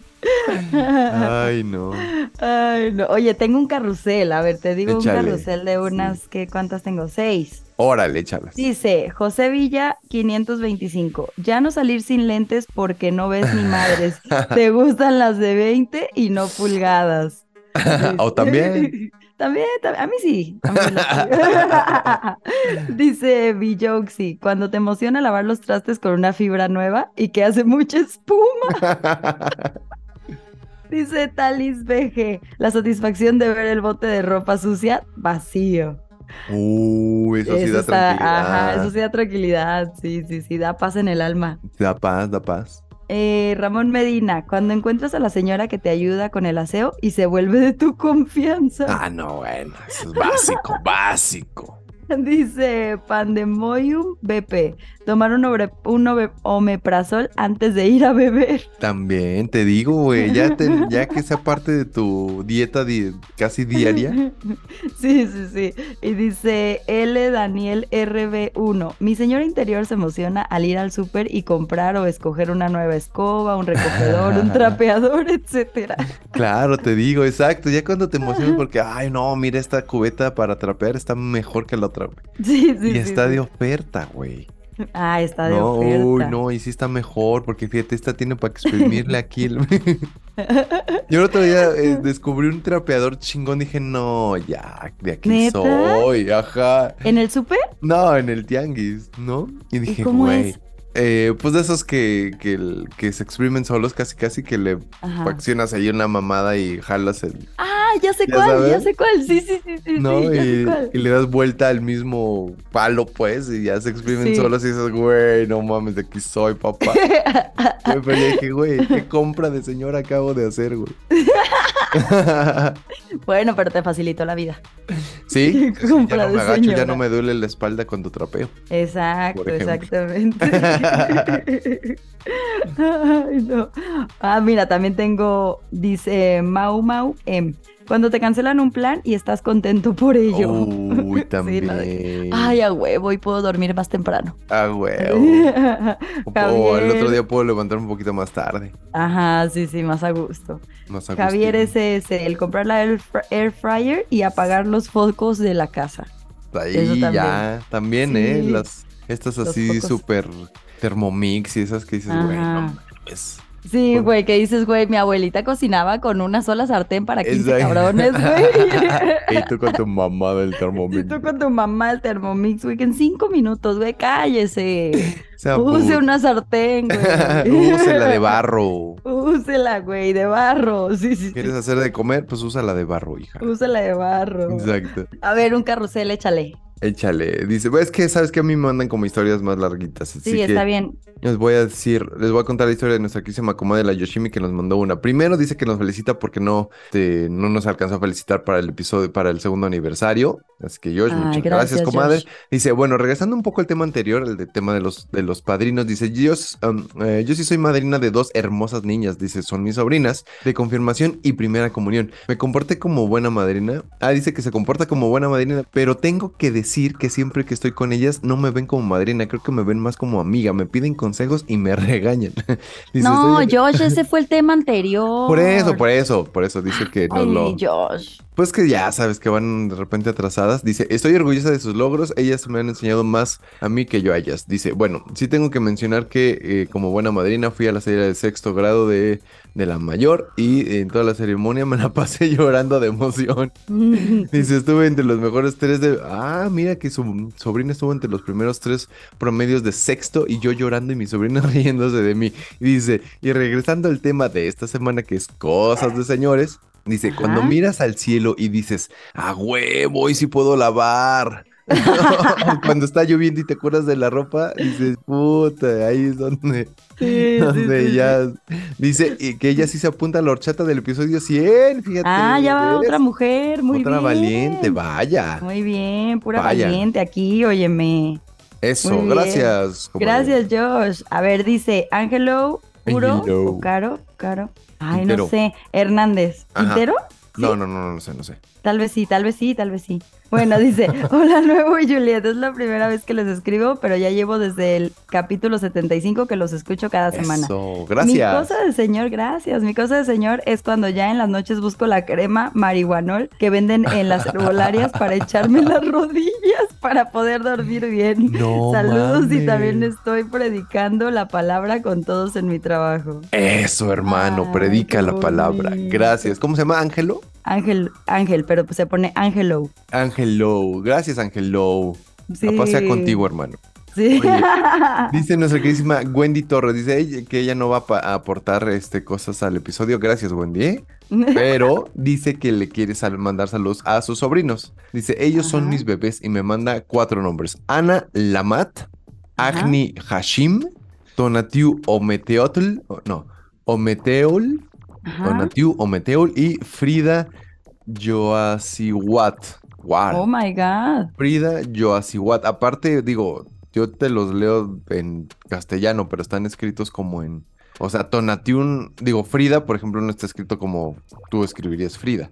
Ay, no. Ay, no. Oye, tengo un carrusel. A ver, te digo un carrusel de unas, ¿qué, ¿cuántas tengo? Seis. Órale, échalas. Dice José Villa 525. Ya no salir sin lentes porque no ves ni madres. Te gustan las de 20 y no pulgadas. o también. También, a mí sí. Dice Villoxi, cuando te emociona lavar los trastes con una fibra nueva y que hace mucha espuma. Dice Talis BG, la satisfacción de ver el bote de ropa sucia vacío. Uy, eso, sí da tranquilidad. Ajá, eso sí da tranquilidad. Sí, sí, sí, da paz en el alma. Da paz, da paz. Eh, Ramón Medina, cuando encuentras a la señora que te ayuda con el aseo y se vuelve de tu confianza. Ah, no, bueno, eso es básico, básico. Dice Pandemonium BP. Tomar un, un omeprazol antes de ir a beber. También te digo, güey, ya, ya que sea parte de tu dieta casi diaria. Sí, sí, sí. Y dice L. Daniel RB1. Mi señora interior se emociona al ir al súper y comprar o escoger una nueva escoba, un recogedor, un trapeador, etcétera. Claro, te digo, exacto. Ya cuando te emocionas porque, ay, no, mira, esta cubeta para trapear está mejor que la otra, güey. Sí, sí. Y está de oferta, güey. Ah, está de no, Uy, no, y sí está mejor, porque fíjate, esta tiene para exprimirle aquí. El... Yo el otro día eh, descubrí un trapeador chingón, dije, no, ya, de aquí soy, ajá. ¿En el súper? No, en el tianguis, ¿no? Y dije, güey. Eh, pues de esos que, que, que, se exprimen solos, casi casi que le accionas ahí una mamada y jalas el. Ah, ya sé cuál, ya sé cuál. Sí, sí, sí, sí. ¿No? y, le das vuelta al mismo palo, pues, y ya se exprimen solos y dices, güey, no mames, de aquí soy, papá. Pero dije, güey, ¿qué compra de señor acabo de hacer, güey? bueno, pero te facilitó la vida. Sí, ya no me agacho, ya no me duele la espalda cuando trapeo. Exacto, exactamente. Ay, no. Ah, mira, también tengo, dice Mau Mau M. Cuando te cancelan un plan y estás contento por ello. Uy, también. Ay, a huevo, y puedo dormir más temprano. A huevo. o el otro día puedo levantar un poquito más tarde. Ajá, sí, sí, más a gusto. Más a Javier es ese, el comprar la air, fryer y apagar los focos de la casa. Ahí ya, también, ¿eh? Las, estas así súper Thermomix y esas que dices, bueno, pues Sí, güey, que dices, güey, mi abuelita cocinaba con una sola sartén para 15 cabrones, güey. y tú con tu mamá del Thermomix. Y tú con tu mamá del Thermomix, güey, que en cinco minutos, güey, cállese. Use una sartén, güey. Úsela de barro. Úsela, güey, de barro. Sí, sí. ¿Quieres hacer de comer? Pues úsala de barro, hija. Úsala de barro. Exacto. A ver, un carrusel, échale. Échale. Dice, es que sabes que a mí me mandan como historias más larguitas. sí, está bien. Les voy a decir, les voy a contar la historia de nuestra querísima comadre, la Yoshimi, que nos mandó una. Primero dice que nos felicita porque no, te, no nos alcanzó a felicitar para el episodio, para el segundo aniversario. Así que Josh, muchas gracias, comadre. Dice, bueno, regresando un poco al tema anterior, el tema de los, de los padrinos, dice, yo, um, eh, yo sí soy madrina de dos hermosas niñas, dice, son mis sobrinas, de confirmación y primera comunión. Me comporté como buena madrina. Ah, dice que se comporta como buena madrina, pero tengo que decir que siempre que estoy con ellas no me ven como madrina, creo que me ven más como amiga, me piden consejos y me regañan. no, Josh, ese fue el tema anterior. Por eso, por eso, por eso dice que no lo. Josh. Pues que ya sabes que van de repente atrasadas. Dice, estoy orgullosa de sus logros. Ellas me han enseñado más a mí que yo a ellas. Dice, bueno, sí tengo que mencionar que eh, como buena madrina fui a la serie de sexto grado de, de la mayor y en toda la ceremonia me la pasé llorando de emoción. Dice, estuve entre los mejores tres de... Ah, mira que su sobrina estuvo entre los primeros tres promedios de sexto y yo llorando y mi sobrina riéndose de mí. Dice, y regresando al tema de esta semana que es cosas de señores. Dice, cuando miras al cielo y dices, a huevo, y si puedo lavar. Cuando está lloviendo y te acuerdas de la ropa, dices, puta, ahí es donde, Sí, donde sí, ya dice y que ella sí se apunta a la horchata del episodio 100, fíjate. Ah, ya va otra mujer, muy Otra bien. valiente, vaya. Muy bien, pura Vaya. valiente aquí, óyeme. Eso, gracias. Gracias, Josh. A ver, dice Ángelo, Puro, o Caro, Caro. Ay, Quintero. no sé. Hernández. Ajá. ¿Quintero? No, no, no, no sé, no sé. Tal vez sí, tal vez sí, tal vez sí. Bueno, dice, hola nuevo y Juliet, es la primera vez que les escribo, pero ya llevo desde el capítulo 75 que los escucho cada semana. Eso, Mi gracias. cosa de señor, gracias. Mi cosa de señor es cuando ya en las noches busco la crema marihuanol que venden en las herbolarias para echarme las rodillas para poder dormir bien. No Saludos y también estoy predicando la palabra con todos en mi trabajo. Eso, hermano, Ay, predica la palabra. Gracias. ¿Cómo se llama? ¿Ángelo? Ángel, Ángel, pero se pone Ángelo. Ángelo. Gracias, Ángelo. Sí. La paz sea contigo, hermano. Sí. Oye, Dice nuestra queridísima Wendy Torres, dice ella que ella no va a aportar este, cosas al episodio. Gracias, Wendy. ¿eh? Pero dice que le quiere sal- mandar saludos a sus sobrinos. Dice, ellos son mis bebés y me manda cuatro nombres. Ana Lamat, Ajá. Agni Hashim, Tonatiu Ometeotl, no, Ometeol, Ajá. Tonatiu Ometeol y Frida Joasiwat. Wow. Oh my God. Frida Joasiwat. Aparte, digo, yo te los leo en castellano, pero están escritos como en. O sea, Tonatiuh, digo, Frida, por ejemplo, no está escrito como tú escribirías Frida.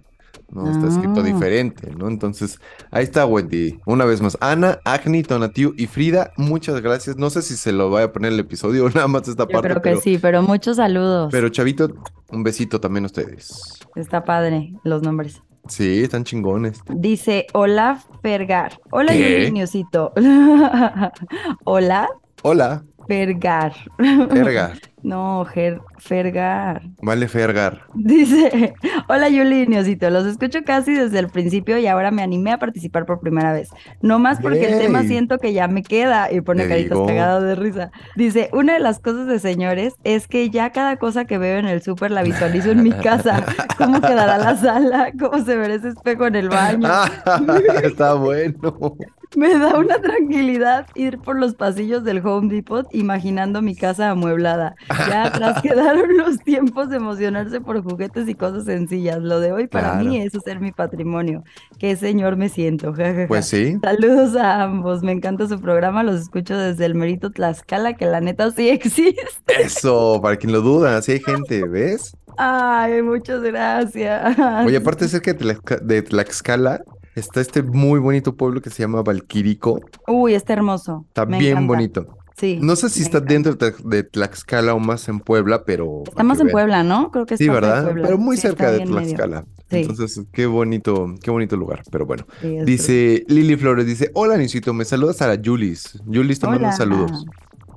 No, está escrito Ah. diferente, ¿no? Entonces, ahí está Wendy. Una vez más, Ana, Agni, Tonatiu y Frida, muchas gracias. No sé si se lo voy a poner en el episodio o nada más esta Yo parte, creo que pero, sí, pero muchos saludos. pero Chavito, un besito también a ustedes. Está padre los nombres. Sí, están chingones. Dice Olaf Fergar. Hola, Niosito. Hola, Hola, Fergar. Fergar. No, Ger- Fergar. Vale, Fergar. Dice, hola Yuli y Niosito, los escucho casi desde el principio y ahora me animé a participar por primera vez. No más porque el tema siento que ya me queda y pone Te caritas digo. cagado de risa. Dice, una de las cosas de señores es que ya cada cosa que veo en el súper la visualizo en mi casa. ¿Cómo quedará la sala? ¿Cómo se verá ese espejo en el baño? Está bueno. Me da una tranquilidad ir por los pasillos del Home Depot imaginando mi casa amueblada. Ya atrás quedaron los tiempos de emocionarse por juguetes y cosas sencillas. Lo de hoy para Claro. mí es hacer mi patrimonio. Qué señor me siento. ja, ja, ja. Pues sí. Saludos a ambos. Me encanta su programa. Los escucho desde el Merito Tlaxcala, que la neta sí existe. Eso, para quien lo duda, sí hay gente, ¿ves? Ay, muchas gracias. Oye, aparte de, Tlaxca- de Tlaxcala está este muy bonito pueblo que se llama Valquirico. Uy, está hermoso. Está Me bien encanta. bonito. Sí. No sé si está dentro de, Tlax- de Tlaxcala o más en Puebla, pero... Estamos que en. Puebla, ¿no? Creo que es Sí, ¿verdad? Puebla. Pero muy Sí, cerca está de. Tlaxcala. Sí. Entonces, qué bonito, qué bonito lugar. Pero bueno. Sí, Dice Lili Flores, dice, hola Nisito, me saludas a la Julis. Julis te manda Hola. saludos.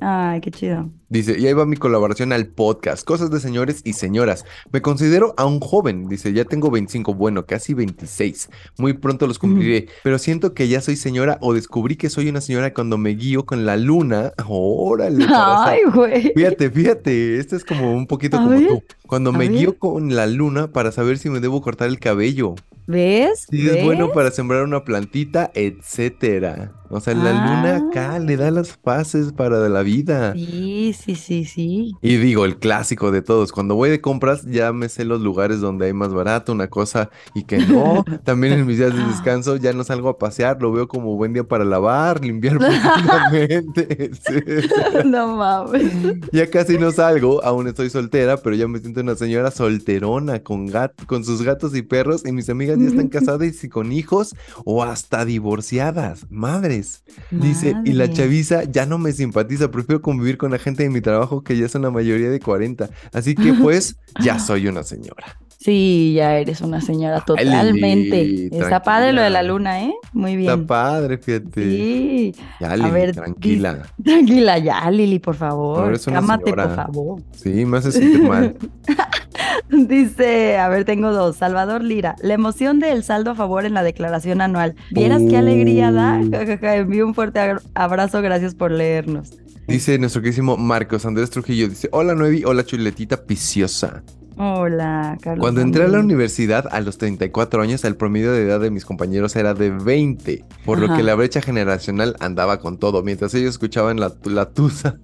Ay, qué chido. Dice, y ahí va mi colaboración al podcast, cosas de señores y señoras. Me considero aún joven, dice, ya tengo 25, bueno, casi 26. Muy pronto los cumpliré, pero siento que ya soy señora o descubrí que soy una señora cuando me guío con la luna. Órale, Ay, güey. Fíjate, fíjate, esto es como un poquito A como ver, tú. Cuando me ver. guío con la luna para saber si me debo cortar el cabello. ¿Ves? Es ¿Ves? bueno para sembrar una plantita, etcétera. O sea, la luna acá Ah. le da las fases para la vida. Sí, sí, sí, sí. Y digo, el clásico de todos, cuando voy de compras ya me sé los lugares donde hay más barato, una cosa y que no. También en mis días de descanso ya no salgo a pasear, lo veo como buen día para lavar, limpiar profundamente. Sí. No mames. Ya casi no salgo, aún estoy soltera, pero ya me siento una señora solterona con gato, con sus gatos y perros y mis amigas ya están casadas y con hijos o hasta divorciadas. Madres. Dice, y la chaviza ya no me simpatiza, prefiero convivir con la gente de mi trabajo que ya es una mayoría de 40. Así que pues ya soy una señora. Sí, ya eres una señora totalmente. Lili, Está padre lo de la luna, ¿eh? Muy Está bien. padre, fíjate. Sí. Ya, A Lili, ver, tranquila. Tranquila ya, Lili, por favor. Cámate, por favor. Sí, me hace sentir mal. Dice, a ver, tengo dos. Salvador Lira, la emoción del saldo a favor en la declaración anual. ¿Vieras qué alegría da? Envío un fuerte abra- abrazo, gracias por leernos. Dice nuestro queridísimo Marcos Andrés Trujillo, dice, hola Nuevi, hola chuletita piciosa. Hola, Carlos. Cuando entré a la universidad a los 34 años, el promedio de edad de mis compañeros era de 20, por lo que la brecha generacional andaba con todo. Mientras ellos escuchaban la, la tusa,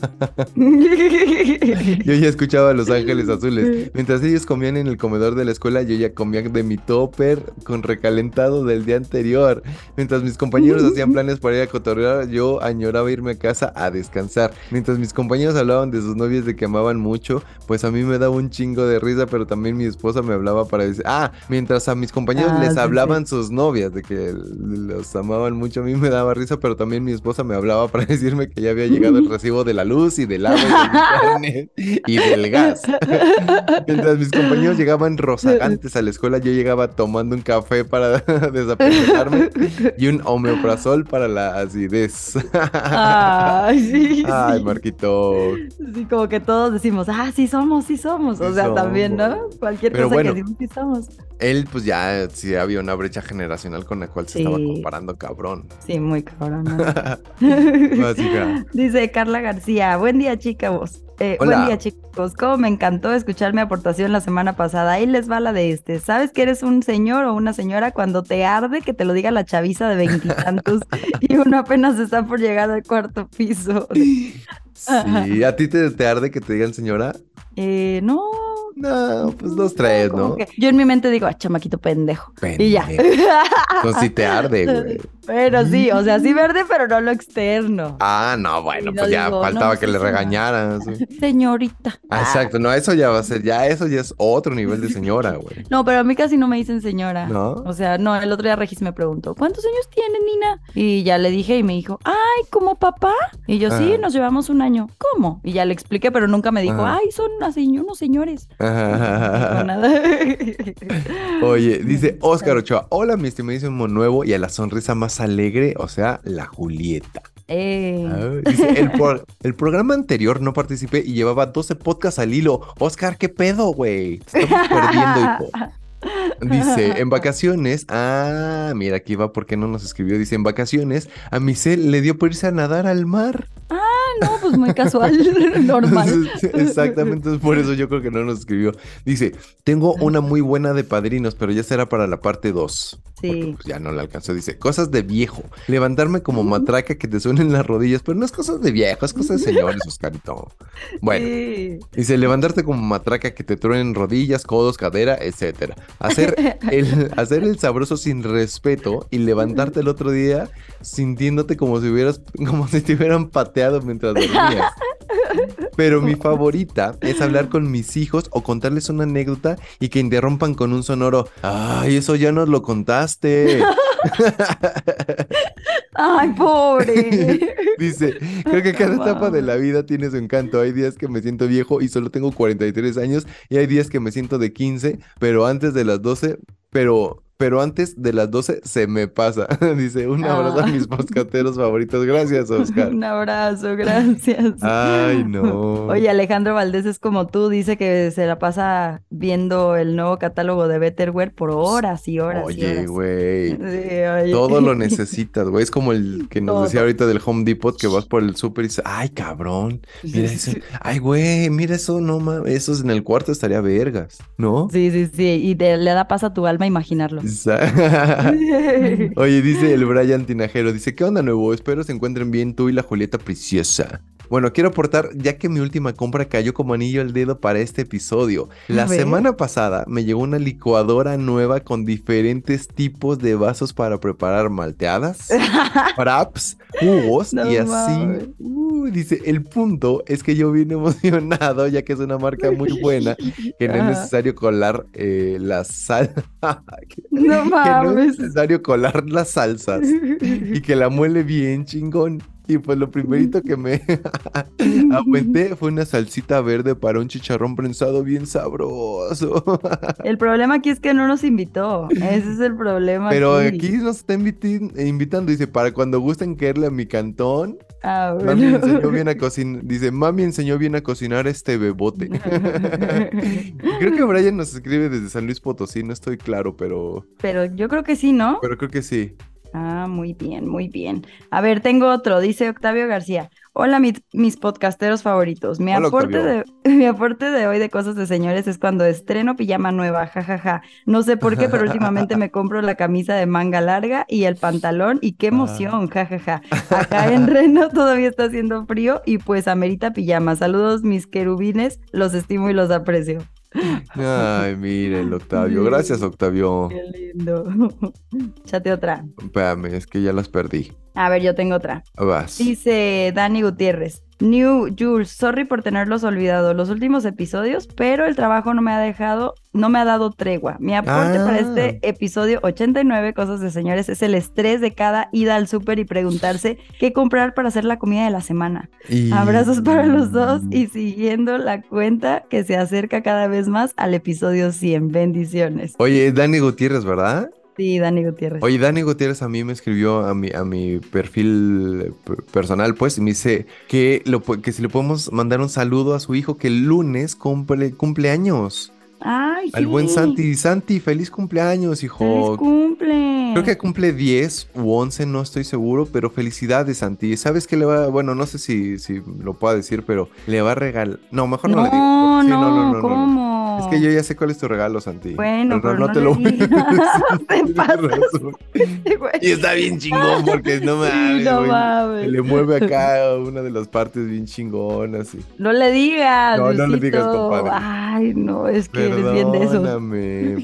yo ya escuchaba Los Ángeles Azules. Mientras ellos comían en el comedor de la escuela, yo ya comía de mi topper con recalentado del día anterior. Mientras mis compañeros hacían planes para ir a cotorrear, yo añoraba irme a casa a descansar. Mientras mis compañeros hablaban de sus novias de que amaban mucho, pues a mí me daba un chingo de risa pero también mi esposa me hablaba para decir, ah, mientras a mis compañeros ah, les hablaban sus novias de que los amaban mucho, a mí me daba risa, pero también mi esposa me hablaba para decirme que ya había llegado el recibo de la luz y del agua y del internet y del gas. mientras mis compañeros llegaban rozagantes a la escuela, yo llegaba tomando un café para desapegarme y un omeprazol para la acidez. Ay, sí. Ay, Marquito. Sí, como que todos decimos, ah, sí somos, sí somos. O sea, también, ¿no? Cualquier cosa que decimos, Él, pues ya sí había una brecha generacional con la cual se estaba comparando, cabrón. Sí, muy cabrón. Dice Carla García, buen día, chicos. Eh, buen día, chicos. Cómo me encantó escuchar mi aportación la semana pasada. Ahí les va la de este. ¿Sabes que eres un señor o una señora cuando te arde que te lo diga la chaviza de veintitantos y, uno apenas está por llegar al cuarto piso? Sí, ¿a ti te, te arde que te digan señora? Eh, no. No, pues dos, tres, ¿no? Yo en mi mente digo, ah, chamaquito pendejo. Y ya. Pues si te arde, güey. Pero sí, o sea, sí verde, pero no lo externo. Ah, no, bueno, pues ya faltaba que le regañaran. Señorita. Ah, exacto, no, eso ya va a ser, ya eso ya es otro nivel de señora, güey. No, pero a mí casi no me dicen señora. ¿No? O sea, no, el otro día Regis me preguntó, ¿cuántos años tiene, Nina? Y ya le dije y me dijo, ay, ¿como papá? Y yo, sí, nos llevamos un año. ¿Cómo? Y ya le expliqué, pero nunca me dijo, ay, son unos señores. Oye, dice Oscar Ochoa, hola, mi estimadísimo nuevo y a la sonrisa más alegre, o sea, la Julieta. Eh. el, programa anterior no participé y llevaba 12 podcasts al hilo. Oscar, ¿qué pedo, güey? Estamos perdiendo, hijo. Dice, en vacaciones, ah, mira, aquí va porque no nos escribió. Dice, en vacaciones, a Michelle le dio por irse a nadar al mar. Ah, no, pues muy casual, normal. Exactamente, por eso yo creo que no nos escribió. Dice, tengo una muy buena de padrinos, pero ya será para la parte 2. Sí. Pues, ya no la alcanzó. Dice, cosas de viejo. Levantarme como matraca que te suenen las rodillas, pero no es cosas de viejo, es cosas de señores, Oscarito. Bueno, dice, levantarte como matraca que te truenen rodillas, codos, cadera, etcétera. Hacer el, hacer el sabroso sin respeto y levantarte el otro día sintiéndote como si hubieras, como si te hubieran pateado mientras dormías. Pero mi favorita es hablar con mis hijos o contarles una anécdota y que interrumpan con un sonoro. Ay, eso ya nos lo contaste. Ay, pobre. Dice, creo que cada etapa de la vida tiene su encanto. Hay días que me siento viejo y solo tengo 43 años y hay días que me siento de 15, pero antes de las 12, pero pero antes de las 12 se me pasa. Dice, un abrazo a mis poscateros ah. favoritos. Gracias, Oscar. un abrazo, gracias. Ay, no. Oye, Alejandro Valdés es como tú, dice que se la pasa viendo el nuevo catálogo de Betterware por horas y horas. Oye, güey. Todo lo necesitas, güey. Es como el que nos decía ahorita del Home Depot que vas por el súper y dices, ay, cabrón. Mira eso. Ay, güey, mira eso, no mames. Eso en el cuarto estaría vergas, ¿no? Sí, sí, sí. Y le da paz a tu alma imaginarlo. Oye, dice el Brian Tinajero, dice, ¿qué onda nuevo? Espero se encuentren bien tú y la Julieta Preciosa. Bueno, quiero aportar, ya que mi última compra cayó como anillo al dedo para este episodio. La semana pasada me llegó una licuadora nueva con diferentes tipos de vasos para preparar malteadas, fraps, jugos y así. Uh, dice, el punto es que yo vine emocionado, ya que es una marca muy buena, que no es necesario colar eh, la sal. no mames. no es necesario colar las salsas y que la muele bien chingón. Y pues lo primerito que me aguanté fue una salsita verde para un chicharrón prensado bien sabroso. el problema aquí es que no nos invitó. Ese es el problema. Pero aquí, nos está invitando. Dice, para cuando gusten caerle a mi cantón. Ah, Mami enseñó bien a cocinar. Dice, mami enseñó bien a cocinar este bebote. creo que Brian nos escribe desde San Luis Potosí, no estoy claro, pero. Pero yo creo que sí, ¿no? Pero creo que sí. Ah, muy bien, muy bien. A ver, tengo otro, dice Octavio García. Hola, mis podcasteros favoritos. Mi aporte, de, mi aporte de hoy de cosas de señores es cuando estreno pijama nueva, jajaja. No sé por qué, pero últimamente me compro la camisa de manga larga y el pantalón y qué emoción, jajaja. Acá en Reno todavía está haciendo frío y pues amerita pijama. Saludos, mis querubines, los estimo y los aprecio. Ay, mire el Octavio. Gracias, Octavio. Qué lindo. Chate otra. Espérame, es que ya las perdí. A ver, yo tengo otra. Vas. Dice Dani Gutiérrez. New Jules, sorry por tenerlos olvidado los últimos episodios, pero el trabajo no me ha dejado, no me ha dado tregua. Mi aporte para este ah. episodio 89, Cosas de Señores, es el estrés de cada ida al súper y preguntarse qué comprar para hacer la comida de la semana. Abrazos para los dos y siguiendo la cuenta que se acerca cada vez más al episodio 100. Bendiciones. Oye, Dani Gutiérrez, ¿verdad? Sí, Dani Gutiérrez. Oye, Dani Gutiérrez a mí me escribió a mi, a mi perfil personal, pues, y me dice que, lo, que si le podemos mandar un saludo a su hijo que el lunes cumple cumpleaños. Ay, Al buen Santi. Santi, feliz cumpleaños, hijo. Feliz cumple. Creo que cumple 10 u 11, no estoy seguro, pero felicidades, Santi. ¿Sabes qué le va? Bueno, no sé si, si lo puedo decir, pero le va a regalar. No, mejor no, le digo. no, no, no, ¿cómo? Es que yo ya sé cuál es tu regalo, Santi. Bueno, pero, no, te lo voy Y está bien chingón porque no mames. No mames. Le mueve acá una de las partes bien chingonas. Y... No le digas. No, no le digas, compadre. Ay, no, es que eres bien de eso.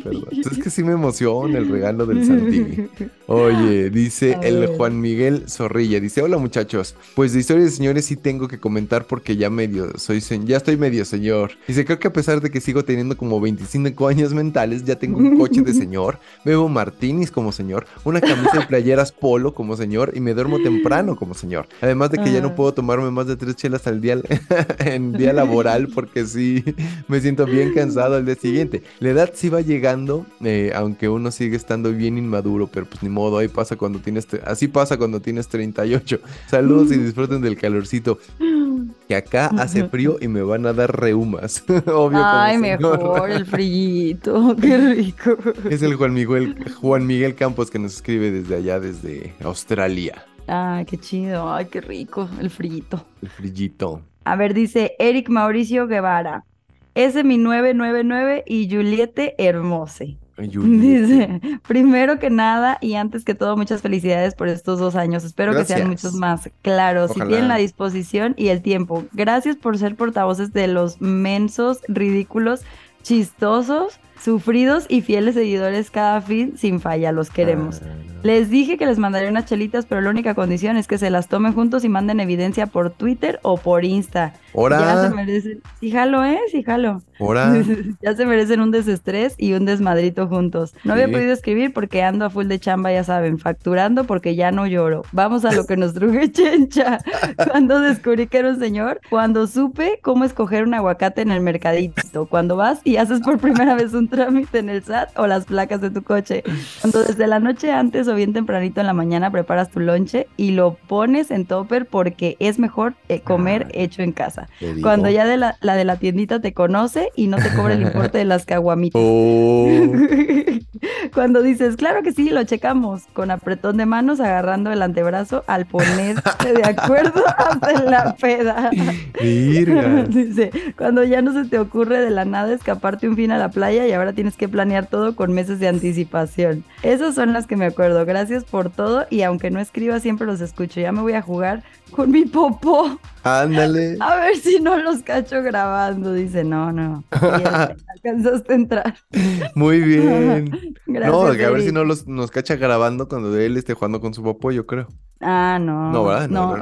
Perdón. Es que sí me emociona el regalo del Santi. Oye, dice el Juan Miguel Zorrilla. Dice: Hola muchachos. Pues de historia de señores sí tengo que comentar porque ya medio soy ya estoy medio señor. Dice: Creo que a pesar de que sigo teniendo teniendo como 25 años mentales, ya tengo un coche de señor, bebo martinis como señor, una camisa de playeras polo como señor y me duermo temprano como señor. Además de que ya no ah. puedo tomarme más de tres chelas al día en día laboral porque sí me siento bien cansado al día siguiente. La edad sí va llegando, eh, aunque uno sigue estando bien inmaduro, pero pues ni modo, ahí pasa cuando tienes, así pasa cuando tienes 38. Saludos y disfruten del calorcito. Que acá hace frío y me van a dar reumas. Obvio. Ay, mejor el frillito. Qué rico. Es el Juan Miguel, Juan Miguel Campos que nos escribe desde allá, desde Australia. Ay, qué chido. Ay, qué rico. El frillito. El frillito. A ver, dice Eric Mauricio Guevara. Ese mi 999 y Juliette Hermose. Dice, primero que nada y antes que todo, muchas felicidades por estos dos años. Espero que sean muchos más. Claro, si tienen la disposición y el tiempo. Gracias por ser portavoces de los mensos, ridículos, chistosos Sufridos y fieles seguidores cada fin, sin falla, los queremos. Ah. Les dije que les mandaría unas chelitas, pero la única condición es que se las tomen juntos y manden evidencia por Twitter o por Insta. ¿Hora? Ya se merecen. Sí, jalo, ¿eh? Sí, jalo. Ya se merecen un desestrés y un desmadrito juntos. No había podido escribir porque ando a full de chamba, ya saben, facturando porque ya no lloro. Vamos a lo que nos truje Chencha. Cuando descubrí que era un señor, cuando supe cómo escoger un aguacate en el mercadito, cuando vas y haces por primera vez un trámite en el SAT o las placas de tu coche. Cuando desde la noche antes o bien tempranito en la mañana preparas tu lonche y lo pones en topper porque es mejor eh, comer hecho en casa. Cuando ya de la, de la tiendita te conoce y no te cobra el importe de las caguamitas. Oh. Cuando dices, claro que sí, lo checamos, con apretón de manos agarrando el antebrazo al ponerte de acuerdo hasta la peda. Dice, cuando ya no se te ocurre de la nada escaparte un fin a la playa y ahora tienes que planear todo con meses de anticipación. Esas son las que me acuerdo. Gracias por todo y aunque no escriba siempre los escucho. Ya me voy a jugar con mi popó. Ándale. A ver si no los cacho grabando. Dice, no, no. alcanzaste a entrar. Muy bien. no, a ver si no los, nos cacha grabando cuando él esté jugando con su popó, yo creo. Ah, no. No, ¿verdad? No,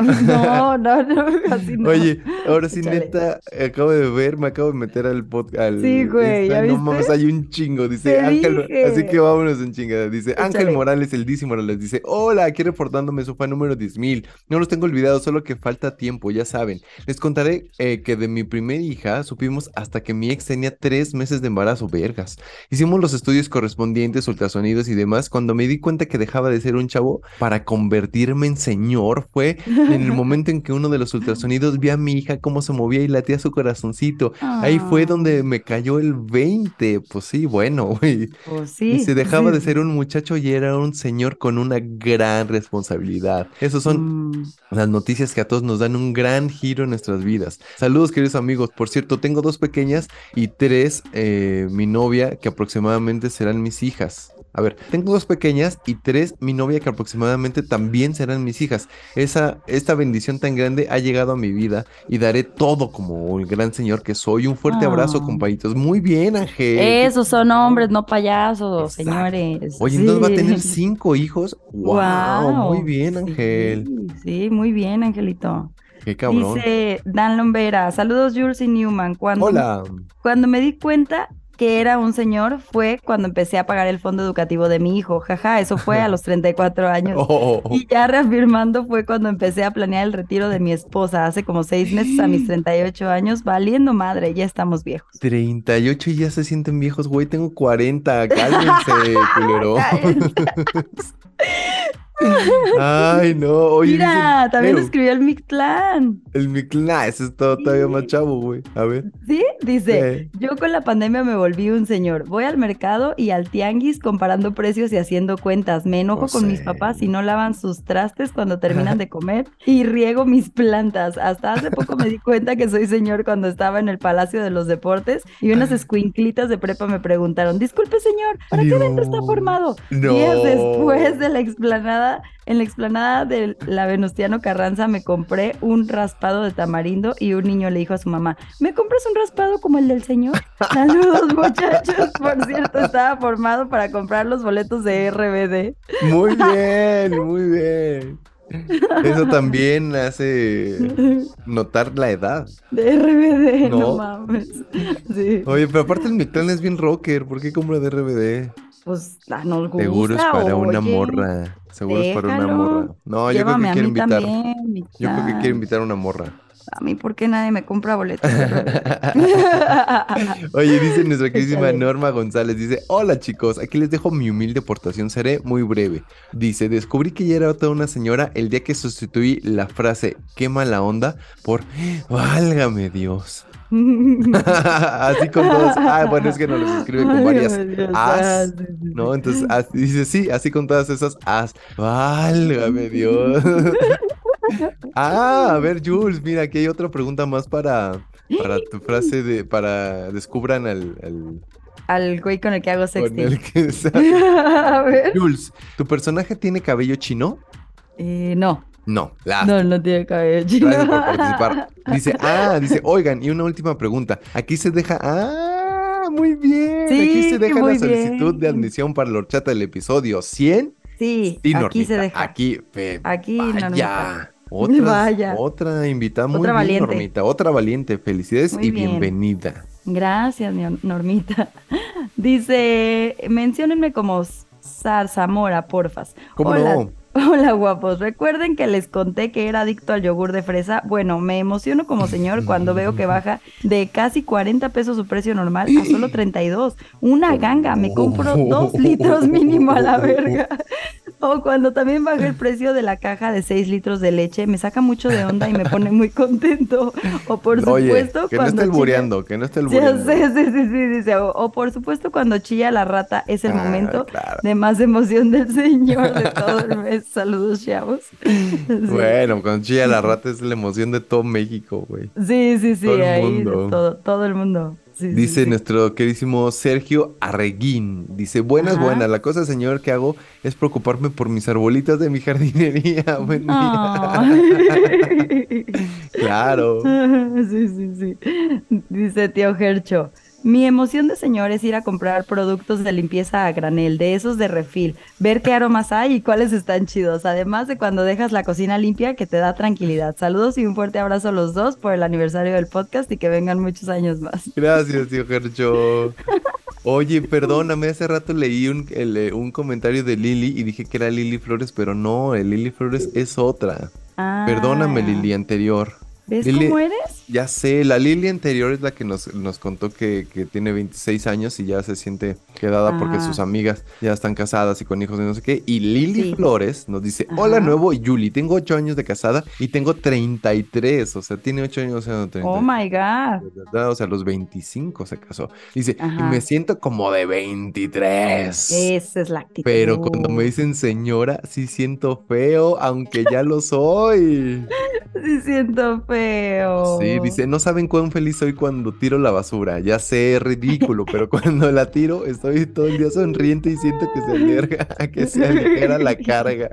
no, no, no, así no. Oye, ahora sí, neta, acabo de ver, me acabo de meter al podcast. Sí, güey, ¿ya No mames, hay un chingo, dice Ángel. Así que vámonos en chingada. Dice Ángel Morales, el dísimo les dice: Hola, aquí reportándome su fan número 10.000. No los tengo olvidados, solo que falta tiempo, ya saben. Les contaré eh, que de mi primera hija supimos hasta que mi ex tenía tres meses de embarazo, vergas. Hicimos los estudios correspondientes, ultrasonidos y demás, cuando me di cuenta que dejaba de ser un chavo para convertirme llamen señor fue en el momento en que uno de los ultrasonidos vi a mi hija cómo se movía y latía su corazoncito. Ahí fue Ah. donde me cayó el 20. Pues sí, bueno, güey. Pues Y se dejaba sí, de ser un muchacho y era un señor con una gran responsabilidad. Esos son Mm, las noticias que a todos nos dan un gran giro en nuestras vidas. Saludos, queridos amigos. Por cierto, tengo dos pequeñas y tres, eh, mi novia, que aproximadamente serán mis hijas. A ver, tengo dos pequeñas y tres, mi novia, que aproximadamente también serán mis hijas. Esa, esta bendición tan grande ha llegado a mi vida y daré todo como el gran señor que soy. Un fuerte abrazo, Ah. compañitos. Muy bien, Ángel. Esos son hombres, no payasos, Exacto. señores. Oye, entonces va a tener cinco hijos. ¡Wow! Muy bien, Ángel. Sí, muy bien, Angelito. Qué cabrón. Dice Dan Lombera, saludos Jules y Newman. Cuando, Hola. Cuando me di cuenta que era un señor fue cuando empecé a pagar el fondo educativo de mi hijo. Jaja, eso fue a los 34 años. Oh, Y ya reafirmando fue cuando empecé a planear el retiro de mi esposa hace como seis meses a mis 38 años, valiendo madre, ya estamos viejos. 38 y ya se sienten viejos, güey. Tengo 40. Cálmense, culero. Ay, no. Oye, Mira, dicen- también escribió el Mictlán. El Mictlán, ese es todo- todavía más chavo, güey. A ver. ¿Sí? Dice, Sí. yo con la pandemia me volví un señor. Voy al mercado y al tianguis comparando precios y haciendo cuentas. Me enojo con mis papás si no lavan sus trastes cuando terminan de comer y riego mis plantas. Hasta hace poco me di cuenta que soy señor cuando estaba en el Palacio de los Deportes y unas escuinclitas de prepa me preguntaron, disculpe señor, ¿para qué evento está formado? No. Días después de la explanada, en la explanada de la Venustiano Carranza me compré un raspado de tamarindo y un niño le dijo a su mamá, ¿me compras un raspado como el del señor? Saludos muchachos, por cierto, estaba formado para comprar los boletos de RBD. Muy bien, muy bien. Eso también hace notar la edad. De RBD, no, No. mames. Sí. Oye, pero aparte el Mictlán es bien rocker. ¿Por qué compra de RBD? Pues nos gusta, Seguro es para una morra. Seguro es para una morra. No, yo creo que mí invitar. también, Yo creo que quiere invitar a una morra. A mí, ¿por qué nadie me compra boletos? Oye, dice nuestra queridísima. Norma González, dice, hola chicos, aquí les dejo mi humilde aportación, seré muy breve. Dice, descubrí que ya era toda una señora el día que sustituí la frase, qué mala onda, por, válgame Dios. así con todos, ah, bueno, es que nos los escribe con varias as. ¿no? Entonces, as- dice, sí, así con todas esas as, válgame Dios. ah, a ver, Jules, mira, aquí hay otra pregunta más para, para tu frase de, para descubran al, al- Al güey con el que hago con sexting. el que A ver. Jules, ¿tu personaje tiene cabello chino? Eh, no, No, la no, no tiene cabello. Gracias por participar. Dice, ah, dice, oigan, y una última pregunta. Aquí se deja, ah, muy bien. Aquí se deja la solicitud de admisión para la horchata del episodio 100. Sí, Sí, aquí se deja. Aquí, fe- Aquí, vaya. Normita. Otra, Vaya. otra invitada, muy Otra bien, valiente. Normita. Otra valiente. Felicidades Muy y bien. bienvenida. Gracias, mi Normita. Dice, menciónenme como Zarzamora, porfas. ¿Cómo Hola, no? Hola guapos, recuerden que les conté que era adicto al yogur de fresa. Bueno, me emociono como señor cuando veo que baja de casi 40 pesos su precio normal a solo 32. Una ganga, me compro dos litros mínimo a la verga. O cuando también baja el precio de la caja de 6 litros de leche, me saca mucho de onda y me pone muy contento. O por Oye, supuesto, que no cuando esté chilla- albureando, que no esté Ya albureando. sé, sí, sí, sí, dice, o, por supuesto cuando chilla la rata es el Ah, momento de más emoción del señor de todo el mes. Saludos, chavos. Bueno, con Chilla la rata es la emoción de todo México, güey. Sí, sí, sí, Todo el ahí de mundo. todo, todo el mundo. Sí, Dice sí. nuestro queridísimo Sergio Arreguín. Dice, buenas, Ajá. buenas. La cosa, señor, que hago es preocuparme por mis arbolitas de mi jardinería. Buen día. Ay. Claro. Sí, sí, sí. Dice tío Gercho. Mi emoción de señor es ir a comprar productos de limpieza a granel, de esos de refil, ver qué aromas hay y cuáles están chidos, además de cuando dejas la cocina limpia que te da tranquilidad. Saludos y un fuerte abrazo a los dos por el aniversario del podcast y que vengan muchos años más. Gracias, tío Gercho. Oye, perdóname, hace rato leí un, el, eh, un comentario de Lili y dije que era Lili Flores, pero no, el Lili Flores es otra. Ah, Perdóname, Lili anterior. ¿Ves Lili- cómo eres? Ya sé, la Lili anterior es la que nos, nos contó que, que tiene 26 años y ya se siente quedada porque sus amigas ya están casadas y con hijos y no sé qué. Y Lili Flores nos dice, hola nuevo Yuli, tengo 8 años de casada y tengo 33, o sea, tiene 8 años, o sea, 33. Oh my God. O sea, los 25 se casó. Dice, y me siento como de 23. Esa es la actitud. Pero cuando me dicen señora, sí siento feo, aunque ya lo soy. Sí siento feo. Sí, dice, no saben cuán feliz soy cuando tiro la basura. Ya sé, es ridículo, pero cuando la tiro estoy todo el día sonriente y siento que se alerga, que se aligera la carga.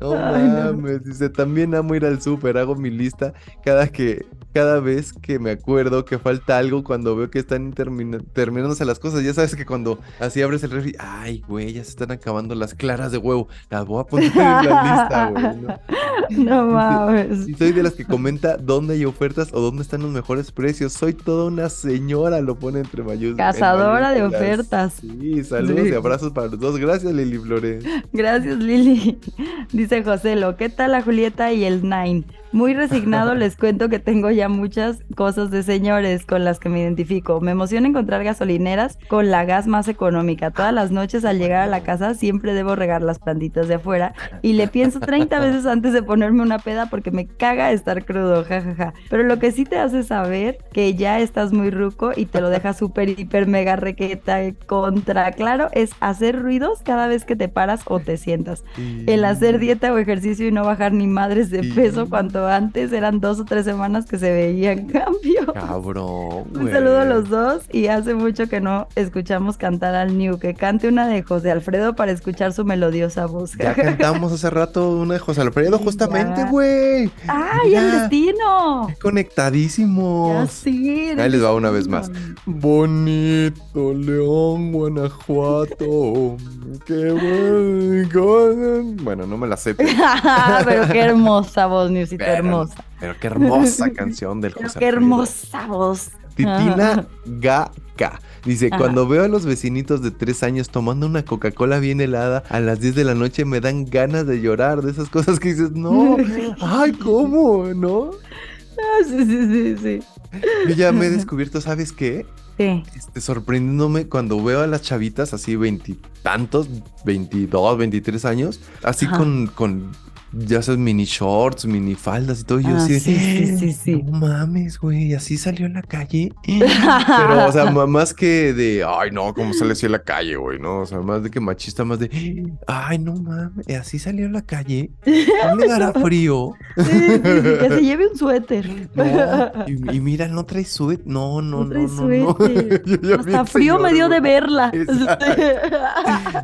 No mames, dice, también amo ir al súper, hago mi lista cada que cada vez que me acuerdo que falta algo cuando veo que están terminándose las cosas. Ya sabes que cuando así abres el refri, ay, güey, ya se están acabando las claras de huevo. Las voy a poner en la lista, güey. No, mames. Y soy de las que comenta dónde hay ofertas o dónde están los mejores precios. Soy toda una señora, lo pone entre mayúsculas. Cazadora de ofertas. Sí, saludos y abrazos para los dos. Gracias, Lili Flores. Gracias, Lili. Dice José, lo ¿qué tal la Julieta y el Nine? Muy resignado les cuento que tengo ya muchas cosas de señores con las que me identifico. Me emociona encontrar gasolineras con la gas más económica. Todas las noches al llegar a la casa siempre debo regar las plantitas de afuera y le pienso 30 veces antes de ponerme una peda porque me caga estar crudo, jajaja. Pero lo que sí te hace saber que ya estás muy ruco y te lo deja súper, hiper, mega requeta contra. Claro, es hacer ruidos cada vez que te paras o te sientas. El hacer dieta o ejercicio y no bajar ni madres de peso cuando antes eran dos o tres semanas que se veían cambio. Cabrón. Un saludo a los dos y hace mucho que no escuchamos cantar al New, que cante una de José Alfredo para escuchar su melodiosa voz. Ya cantamos hace rato una de José Alfredo, justamente, güey. ¡Ay, el destino! Conectadísimos. Ya sí. Ahí les va una vez más. Bonito León, Guanajuato. Qué bueno. Bueno, no me la sé. Pero qué hermosa voz, Newsita hermosa. Pero qué hermosa canción del José Qué hermosa voz. Titina Gaka. Dice, cuando veo a los vecinitos de tres años tomando una Coca-Cola bien helada a las 10 de la noche me dan ganas de llorar de esas cosas que dices, no, ay, ¿cómo? ¿No? Ah, sí, sí, sí, sí. Yo ya me he descubierto, ¿sabes qué? Sí. Este, sorprendiéndome cuando veo a las chavitas así veintitantos, veintidós, veintitrés años, así con, con ya sabes, mini shorts, mini faldas y todo. Y yo Ah, así, sí, sí, sí, sí. no mames, güey, así salió en la calle. Pero, o sea, más que de, ay, no, cómo sale así en la calle, güey, ¿no? O sea, más de que machista, más de, ay, no mames, así salió en la calle. ¿No le dará frío? Sí, sí, sí, que se lleve un suéter. No, y, y mira, no trae suéter. No, no, No no, trae no, no. suéter. Ya Hasta frío me dio de verla.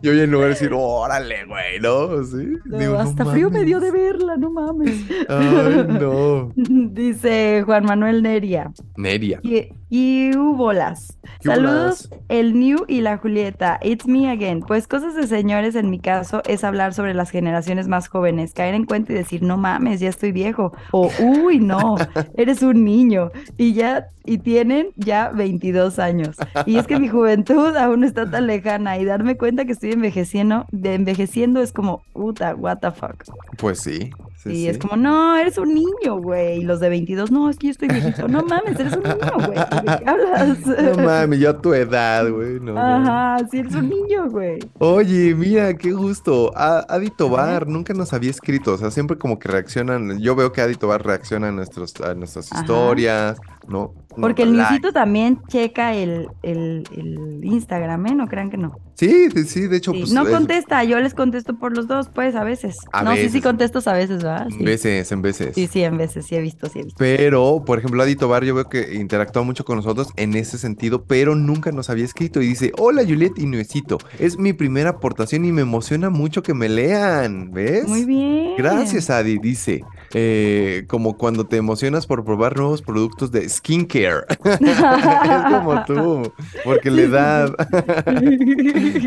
Yo ya en lugar de decir, órale, güey, ¿no? Sí. No, Digo, no hasta frío me dio de verla, no mames. Ay, no. Dice Juan Manuel Neria. Neria. Y, y bolas. ¿Qué Saludos, bolas? el New y la Julieta. It's me again. Pues cosas de señores en mi caso es hablar sobre las generaciones más jóvenes, caer en cuenta y decir, no mames, ya estoy viejo. O, uy, no, eres un niño. Y ya, y tienen ya 22 años. Y es que mi juventud aún está tan lejana y darme cuenta que estoy envejeciendo, de envejeciendo es como, puta, what the fuck. Pues sí. Sí, Y sí. es como, no, eres un niño, güey. Y los de 22, no, es que yo estoy viejito. No mames, eres un niño, güey. ¿De qué hablas? No mames, yo a tu edad, güey. No. Ajá, sí, eres un niño, güey. Oye, mira, qué gusto. A- Adi Tobar nunca nos había escrito. O sea, siempre como que reaccionan. Yo veo que Adi Tobar reacciona a, nuestros, a nuestras Ajá. historias. No. Porque el like. También checa el, el, el Instagram, ¿eh? No crean que no. Sí, sí, de hecho, Sí, pues. no es- contesta, yo les contesto por los dos, pues, a veces. A no, sí, sí contesto a veces, ¿verdad? En veces, en veces. sí, sí, en veces, sí he visto, sí he visto. Pero, por ejemplo, Adi Tobar, yo veo que interactúa mucho con nosotros en ese sentido, pero nunca nos había escrito y dice, hola Juliet y Nuecito, es mi primera aportación y me emociona mucho que me lean, ¿ves? Muy bien. Gracias, Adi, dice, eh, como cuando te emocionas por probar nuevos productos de skincare. es como tú, porque la edad.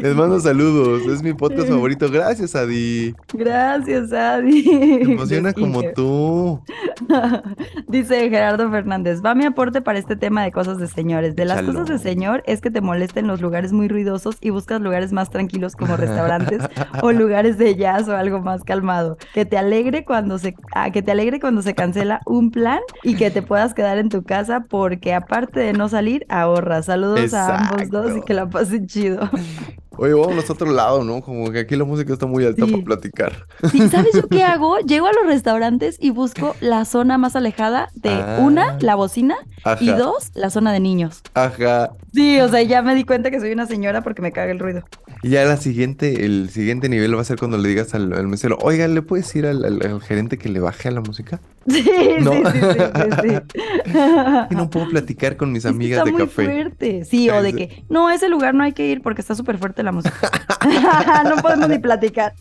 Les mando saludos, es mi podcast favorito. Gracias, Adi. Gracias, Adi. Me emociona como tú. Dice Gerardo Fernández, va mi aporte para este tema de cosas de señores. De las cosas de señor es que te molesten los lugares muy ruidosos y buscas lugares más tranquilos como restaurantes o lugares de jazz o algo más calmado. Que te alegre cuando se, ah, que te alegre cuando se cancela un plan y que te puedas quedar en tu casa porque aparte de no salir, ahorras. Saludos a ambos dos y que la pasen chido. Oye, vamos a otro lado, ¿no? Como que aquí la música está muy alta para platicar. Sí, ¿sabes yo qué hago? Llego a los restaurantes y busco la zona más alejada de ah. una, la bocina, y dos, la zona de niños. Ajá. Sí, o sea, ya me di cuenta que soy una señora porque me caga el ruido. Y ya la siguiente, el siguiente nivel va a ser cuando le digas al, mesero, oiga, ¿le puedes decir al, gerente que le baje a la música? Sí, ¿No? sí, sí, sí, y no puedo platicar con mis amigas de café. fuerte. Sí, o de que, no, ese lugar no hay que ir porque está súper fuerte la música. no podemos ni platicar.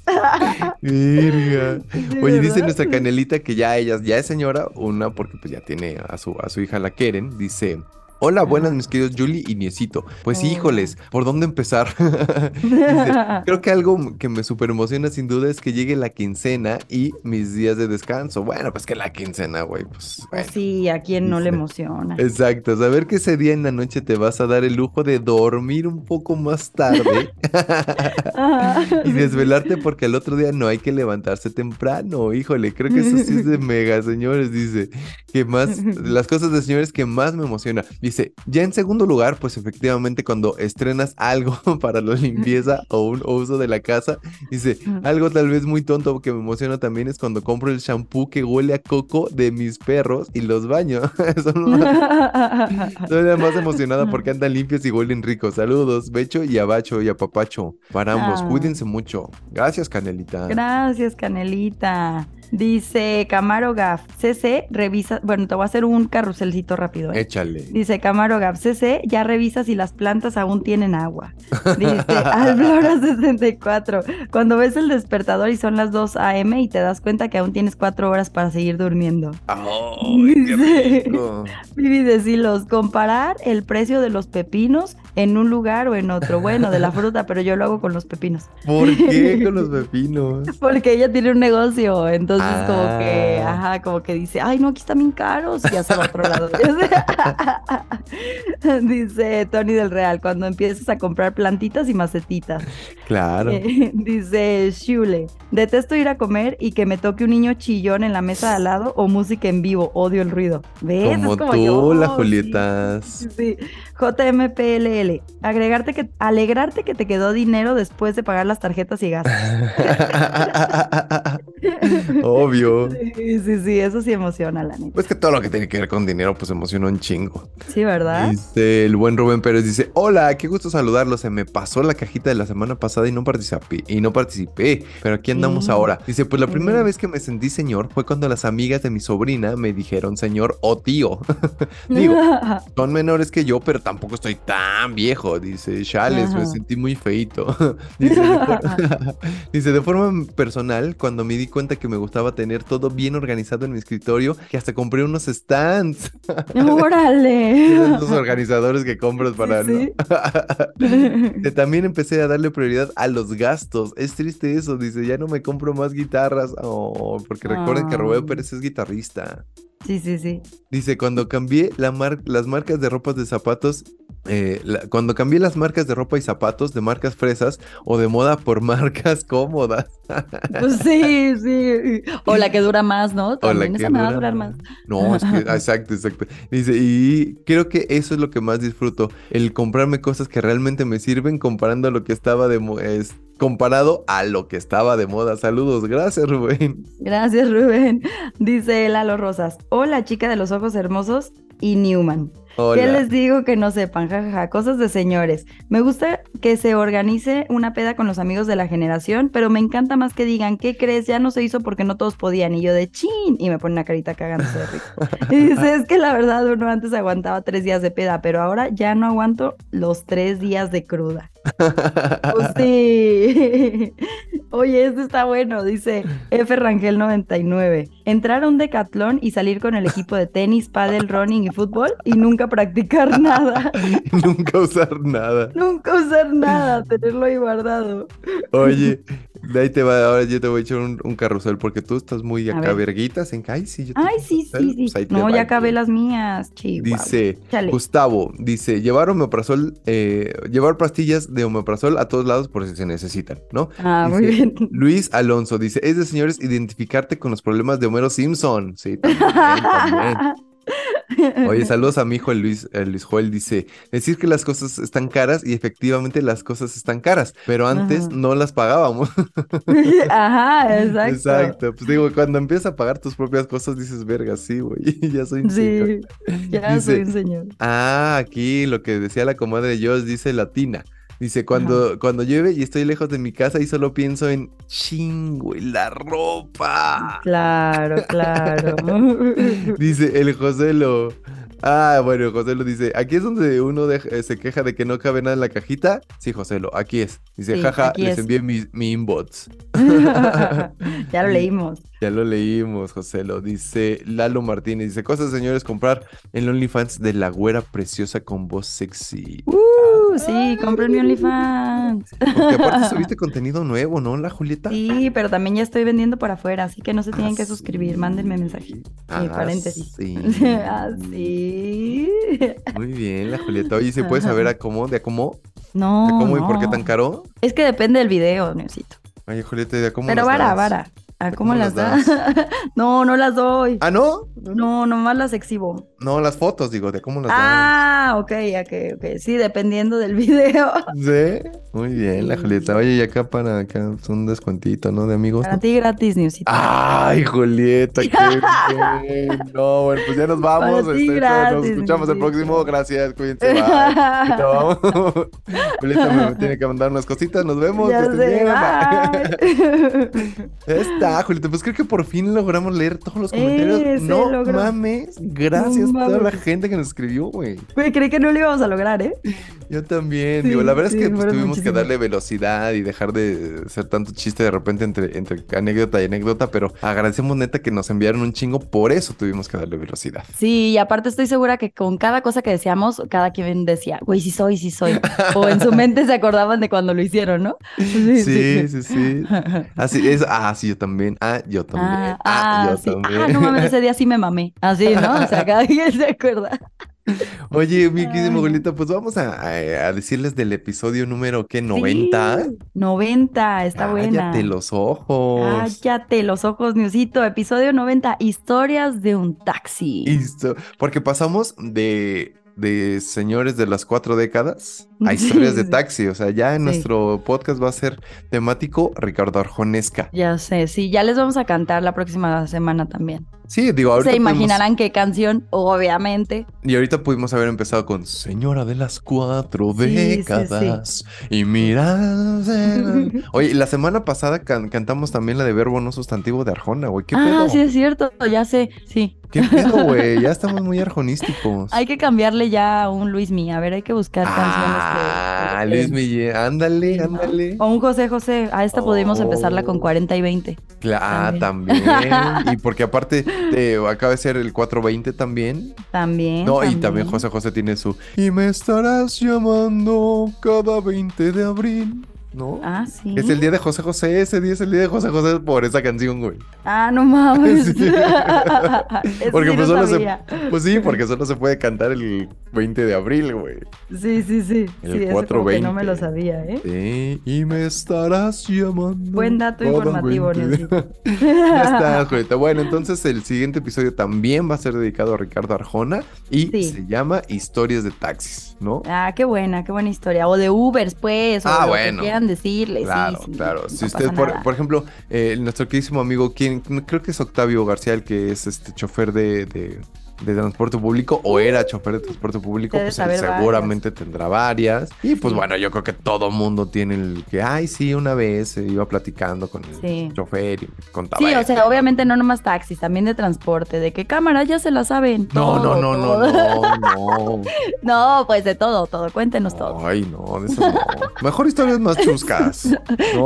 Virga. Oye, dice nuestra canelita que ya ella ya es señora, una porque pues ya tiene a su, a su hija la Keren, dice, Hola, buenas mis queridos Julie y Niecito. Pues híjoles, ¿por dónde empezar? creo que algo que me super emociona sin duda es que llegue la quincena y mis días de descanso. Bueno, pues que la quincena, güey, pues, Sí, a quien no le emociona. Exacto, saber que ese día en la noche te vas a dar el lujo de dormir un poco más tarde y desvelarte porque al otro día no hay que levantarse temprano. Híjole, creo que eso sí es de mega, señores, dice. Que más, las cosas de señores que más me emociona. Dice, ya en segundo lugar, pues efectivamente cuando estrenas algo para la limpieza o un uso de la casa, dice, algo tal vez muy tonto que me emociona también es cuando compro el shampoo que huele a coco de mis perros y los baño. Son la más emocionada porque andan limpios y huelen ricos. Saludos, Becho y Abacho y a Papacho. Para ambos, ah. cuídense mucho. Gracias, Canelita. Gracias, Canelita. Dice Camaro Gaf, CC, revisa, bueno, te voy a hacer un carruselcito rápido. ¿eh? Échale. Dice Camaro Gaf, CC, ya revisa si las plantas aún tienen agua. Dice Alblora64, cuando ves el despertador y son las 2 a.m. y te das cuenta que aún tienes 4 horas para seguir durmiendo. Qué rico. Vivi decilos, comparar el precio de los pepinos en un lugar o en otro. Bueno, de la fruta, pero yo lo hago con los pepinos. ¿Por qué con los pepinos? Porque ella tiene un negocio, entonces como que, ah. ajá, como que dice, ay, no, aquí están bien caros y ya se va a otro lado. dice Tony del Real, cuando empiezas a comprar plantitas y macetitas. Claro. Eh, dice Shule, detesto ir a comer y que me toque un niño chillón en la mesa de al lado o música en vivo, odio el ruido. ¿Ves? Como, como tú, yo. Julietas. Sí, JMPLL, agregarte que, alegrarte que te quedó dinero después de pagar las tarjetas y gastos. Obvio. Sí, sí, sí, eso sí emociona, la neta. Pues que todo lo que tiene que ver con dinero, pues emociona un chingo. Sí, ¿verdad? Dice el buen Rubén Pérez, dice, hola, qué gusto saludarlo. Se me pasó la cajita de la semana pasada y no participé, y no participé, pero aquí andamos ahora. Dice, pues la primera vez que me sentí señor fue cuando las amigas de mi sobrina me dijeron señor o tío. Digo, son menores que yo, pero tampoco estoy tan viejo. Dice, chales, me sentí muy feito. dice, dice, de forma personal, cuando me di cuenta que me gustaba tener todo bien organizado en mi escritorio, que hasta compré unos stands. ¡Órale! Esos organizadores que compras para... También empecé a darle prioridad a los gastos. Es triste eso, dice, ya no me compro más guitarras. Oh, porque recuerden que Roberto Pérez es guitarrista. Sí, sí, sí. Dice, cuando cambié la las marcas de ropas de zapatos, eh, cuando cambié las marcas de ropa y zapatos de marcas fresas o de moda por marcas cómodas. Pues sí, sí. O la que dura más, ¿no? También o la que dura... durar más. No, es que, exacto, exacto. Dice, y creo que eso es lo que más disfruto, el comprarme cosas que realmente me sirven comparando a lo que estaba de es, comparado a lo que estaba de moda. Saludos, gracias Rubén. Gracias Rubén. Dice Lalo Rosas, hola chica de los ojos hermosos y Newman. ¿Qué les digo que no sepan? Jajaja, cosas de señores. Me gusta que se organice una peda con los amigos de la generación, pero me encanta más que digan, ¿qué crees? Ya no se hizo porque no todos podían. Y yo de chin, y me pone una carita cagándose de rico. Y dice, es que la verdad uno antes aguantaba tres días de peda, pero ahora ya no aguanto los tres días de cruda. Pues sí. Oye, esto está bueno, dice F. Rangel 99. Entrar a un decatlón y salir con el equipo de tenis, paddle, running y fútbol y nunca practicar nada. nunca usar nada. nunca usar nada, tenerlo ahí guardado. Oye, De ahí te va, ahora yo te voy a echar un, carrusel porque tú estás muy acá verguitas en que, ay, sí, yo Ay, sí, sí, sí. Pues no, ya acabé las mías, Dice, Gustavo, dice, llevar omeprazol, eh, llevar pastillas de omeprazol a todos lados por si se necesitan, ¿no? Ah, muy bien. Luis Alonso dice, es de señores identificarte con los problemas de Homero Simpson. Sí, también, también. Oye, saludos a mi hijo el Luis, el Luis Joel. Dice: Decir que las cosas están caras y efectivamente las cosas están caras, pero antes no las pagábamos. Ajá, exacto. Exacto. Pues digo, cuando empiezas a pagar tus propias cosas, dices, verga, sí, güey, ya soy un señor. Sí, ya soy un señor. Ah, aquí lo que decía la comadre Josh dice latina. Dice, cuando, cuando llueve y estoy lejos de mi casa y solo pienso en chingo y la ropa. Claro, claro. Dice, el José lo... Ah, bueno, José lo dice, aquí es donde uno eh, se queja de que no cabe nada en la cajita. Sí, José lo, aquí es. Dice, jaja, les envié mi, mi inbox. ya lo leímos. Ya lo leímos, José lo dice Lalo Martínez. Dice, cosas señores, comprar el OnlyFans de la güera preciosa con voz sexy. Uh, sí, compren mi OnlyFans. Porque aparte subiste contenido nuevo, ¿no, la Julieta? Sí, pero también ya estoy vendiendo por afuera, así que no se tienen que ah, suscribir, mándenme mensaje. Ah, paréntesis. Sí. Así. Ah, Muy bien, la Julieta. Oye, ¿se puede saber a cómo? ¿De cómo? No. ¿De cómo y por qué tan caro? Es que depende del video, Neusito. Oye, Julieta, ¿de cómo? Pero vara, vara. ¿A cómo, las, das? no, no las doy. ¿Ah, no? No, nomás las exhibo. No, las fotos, digo, de cómo las. Ah, ok, ok, ok. Sí, dependiendo del video. Sí, muy bien, la Julieta. Oye, y acá para acá un descuentito, ¿no? De amigos. Para ti gratis, Newsito. Ay, Julieta, qué bien. No, bueno, pues ya nos vamos. Para este, gratis, nos escuchamos el próximo. Gracias, cuídense. Bye. vamos. Julieta me tiene que mandar unas cositas. Nos vemos. Ya sé. Está, Julieta. Pues creo que por fin logramos leer todos los comentarios. Eh, no mames. Gracias a toda la gente que nos escribió, güey. Güey, creí que no lo íbamos a lograr, ¿eh? Yo también. Digo, la verdad es que pues, tuvimos que darle velocidad y dejar de ser tanto chiste de repente entre, entre anécdota y anécdota, pero agradecemos neta que nos enviaron un chingo, por eso tuvimos que darle velocidad. Sí, y aparte estoy segura que con cada cosa que decíamos, cada quien decía, güey, sí soy, sí soy. o en su mente se acordaban de cuando lo hicieron, ¿no? Sí, sí, sí. sí, Así es. Ah, sí, yo también. Ah, yo también. Ah, ah, yo también. Ah, no mames, ese día sí me mamé. Así, ¿no? O sea, cada se acuerda. Oye, mi queridísimo Golita, pues vamos a, decirles del episodio número, ¿qué? ¿90? 90, está buena. Cállate los ojos. Cállate los ojos, Newsito. Episodio 90, historias de un taxi. porque pasamos de de señores de las cuatro décadas a historias de taxi. O sea, ya en nuestro podcast va a ser temático Ricardo Arjonesca. Ya sé, sí, ya les vamos a cantar la próxima semana también. Sí, digo, ahorita. Se imaginarán qué canción, obviamente. Y ahorita pudimos haber empezado con Señora de las cuatro décadas. y mira. Oye, la semana pasada cantamos también la de verbo no sustantivo de Arjona, güey. ¿Qué ah, sí, es cierto, ya sé, sí. ¿Qué pedo, güey? Ya estamos muy arjonísticos. hay que cambiarle ya a un Luis Mí. A ver, hay que buscar canciones. Ah, Luis Mí, ándale, ándale. O un José José. A esta podemos empezarla con 40 y 20. Claro, también. y porque aparte acaba de ser el 420 también. También. No, y también José José tiene su. Y me estarás llamando cada 20 de abril. ¿No? Ah, sí. Es el día de José José, ese día es el día de José José por esa canción, güey. Ah, no mames. porque pues solo se pues sí, porque solo se puede cantar el 20 de abril, güey. Sí, sí, sí. El sí, 420. no me lo sabía, ¿eh? Sí, y me estarás llamando. Buen dato informativo, Ya está, Julieta. Bueno, entonces el siguiente episodio también va a ser dedicado a Ricardo Arjona y se llama Historias de taxis, ¿no? Ah, qué buena, qué buena historia. O de Ubers, pues. O ah, bueno decirle. Claro, claro. si usted, por, ejemplo, eh, nuestro queridísimo amigo, quien creo que es Octavio García, el que es este chofer de, de transporte público o era chofer de transporte público, pues seguramente tendrá varias. Y pues bueno, yo creo que todo mundo tiene el que, ay, sí, una vez iba platicando con el chofer y contaba. Sí, o sea, obviamente no nomás taxis, también de transporte, de qué cámara ya se la saben. No, no, no, no, no, no. no, pues de todo, todo, cuéntenos todo. Ay, no, de eso no. Mejor historias más chuscas.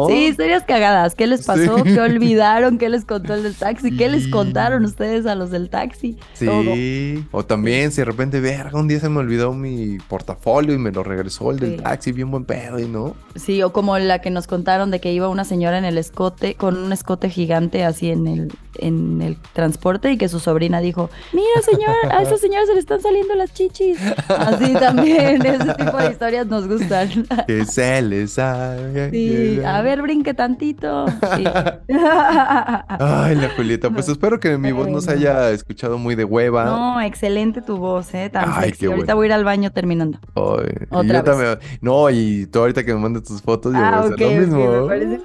Sí, historias cagadas. ¿Qué les pasó? ¿Qué olvidaron? ¿Qué les contó el del taxi? ¿Qué les contaron ustedes a los del taxi? Sí. Todo Sí. O también, si de repente, verga, un día se me olvidó mi portafolio y me lo regresó el del Sí. taxi, bien buen pedo, y no. Sí, o como la que nos contaron de que iba una señora en el escote, con un escote gigante así en el, en el transporte y que su sobrina dijo, mira señor, a esa señora se le están saliendo las chichis. Así también, ese tipo de historias nos gustan. Que se les salga. Sí, a ver, brinque tantito. Sí. Ay, la Julieta, pues espero que mi voz no se haya escuchado muy de hueva. No, excelente tu voz, ¿eh? Tan Ay, sexy. qué Ahorita bueno. voy a ir al baño terminando. Ay, y Otra yo vez. también- No, y tú ahorita que me mandes tus fotos, yo voy a Ah, hacer ok, lo mismo. me parece.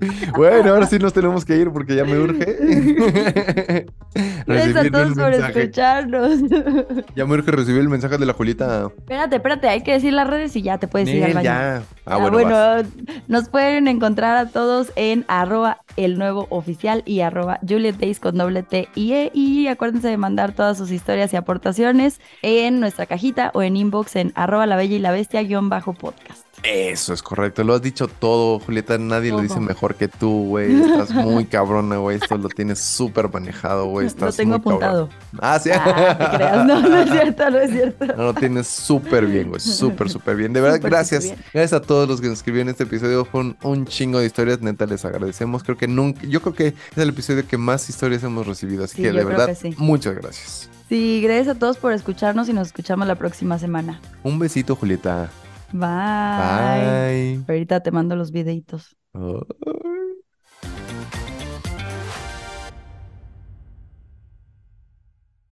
Bueno, ahora sí nos tenemos que ir porque ya me urge. Gracias a todos por mensaje. escucharnos. Ya me urge recibir el mensaje de la Julieta. espérate, espérate, hay que decir las redes y ya te puedes ir al baño. ya. Ah, Ah, bueno, bueno, nos pueden encontrar a todos en arroba el nuevo oficial y arroba Juliet Days con doble T y E. Y acuérdense de mandar todas sus historias y aportaciones en nuestra cajita o en inbox en arroba la bella y la bestia guion bajo podcast. Eso es correcto, lo has dicho todo, Julieta. Nadie lo dice mejor que tú, güey. Estás muy cabrona, güey. Esto lo tienes súper manejado, güey. Lo tengo cabrón. apuntado. Ah, sí. Ah, te creas. No, no es cierto, no es cierto. No, lo tienes súper bien, güey. Súper, súper bien. De verdad, Súper, gracias. súper. Gracias a todos los que nos escribieron este episodio. Fue un, un chingo de historias. Neta, les agradecemos. Creo que nunca, yo creo que es el episodio que más historias hemos recibido. Así Sí, que de verdad, que sí. muchas gracias. Sí, gracias a todos por escucharnos y nos escuchamos la próxima semana. Un besito, Julieta. Bye. Bye. Ahorita te mando los videitos. Oh.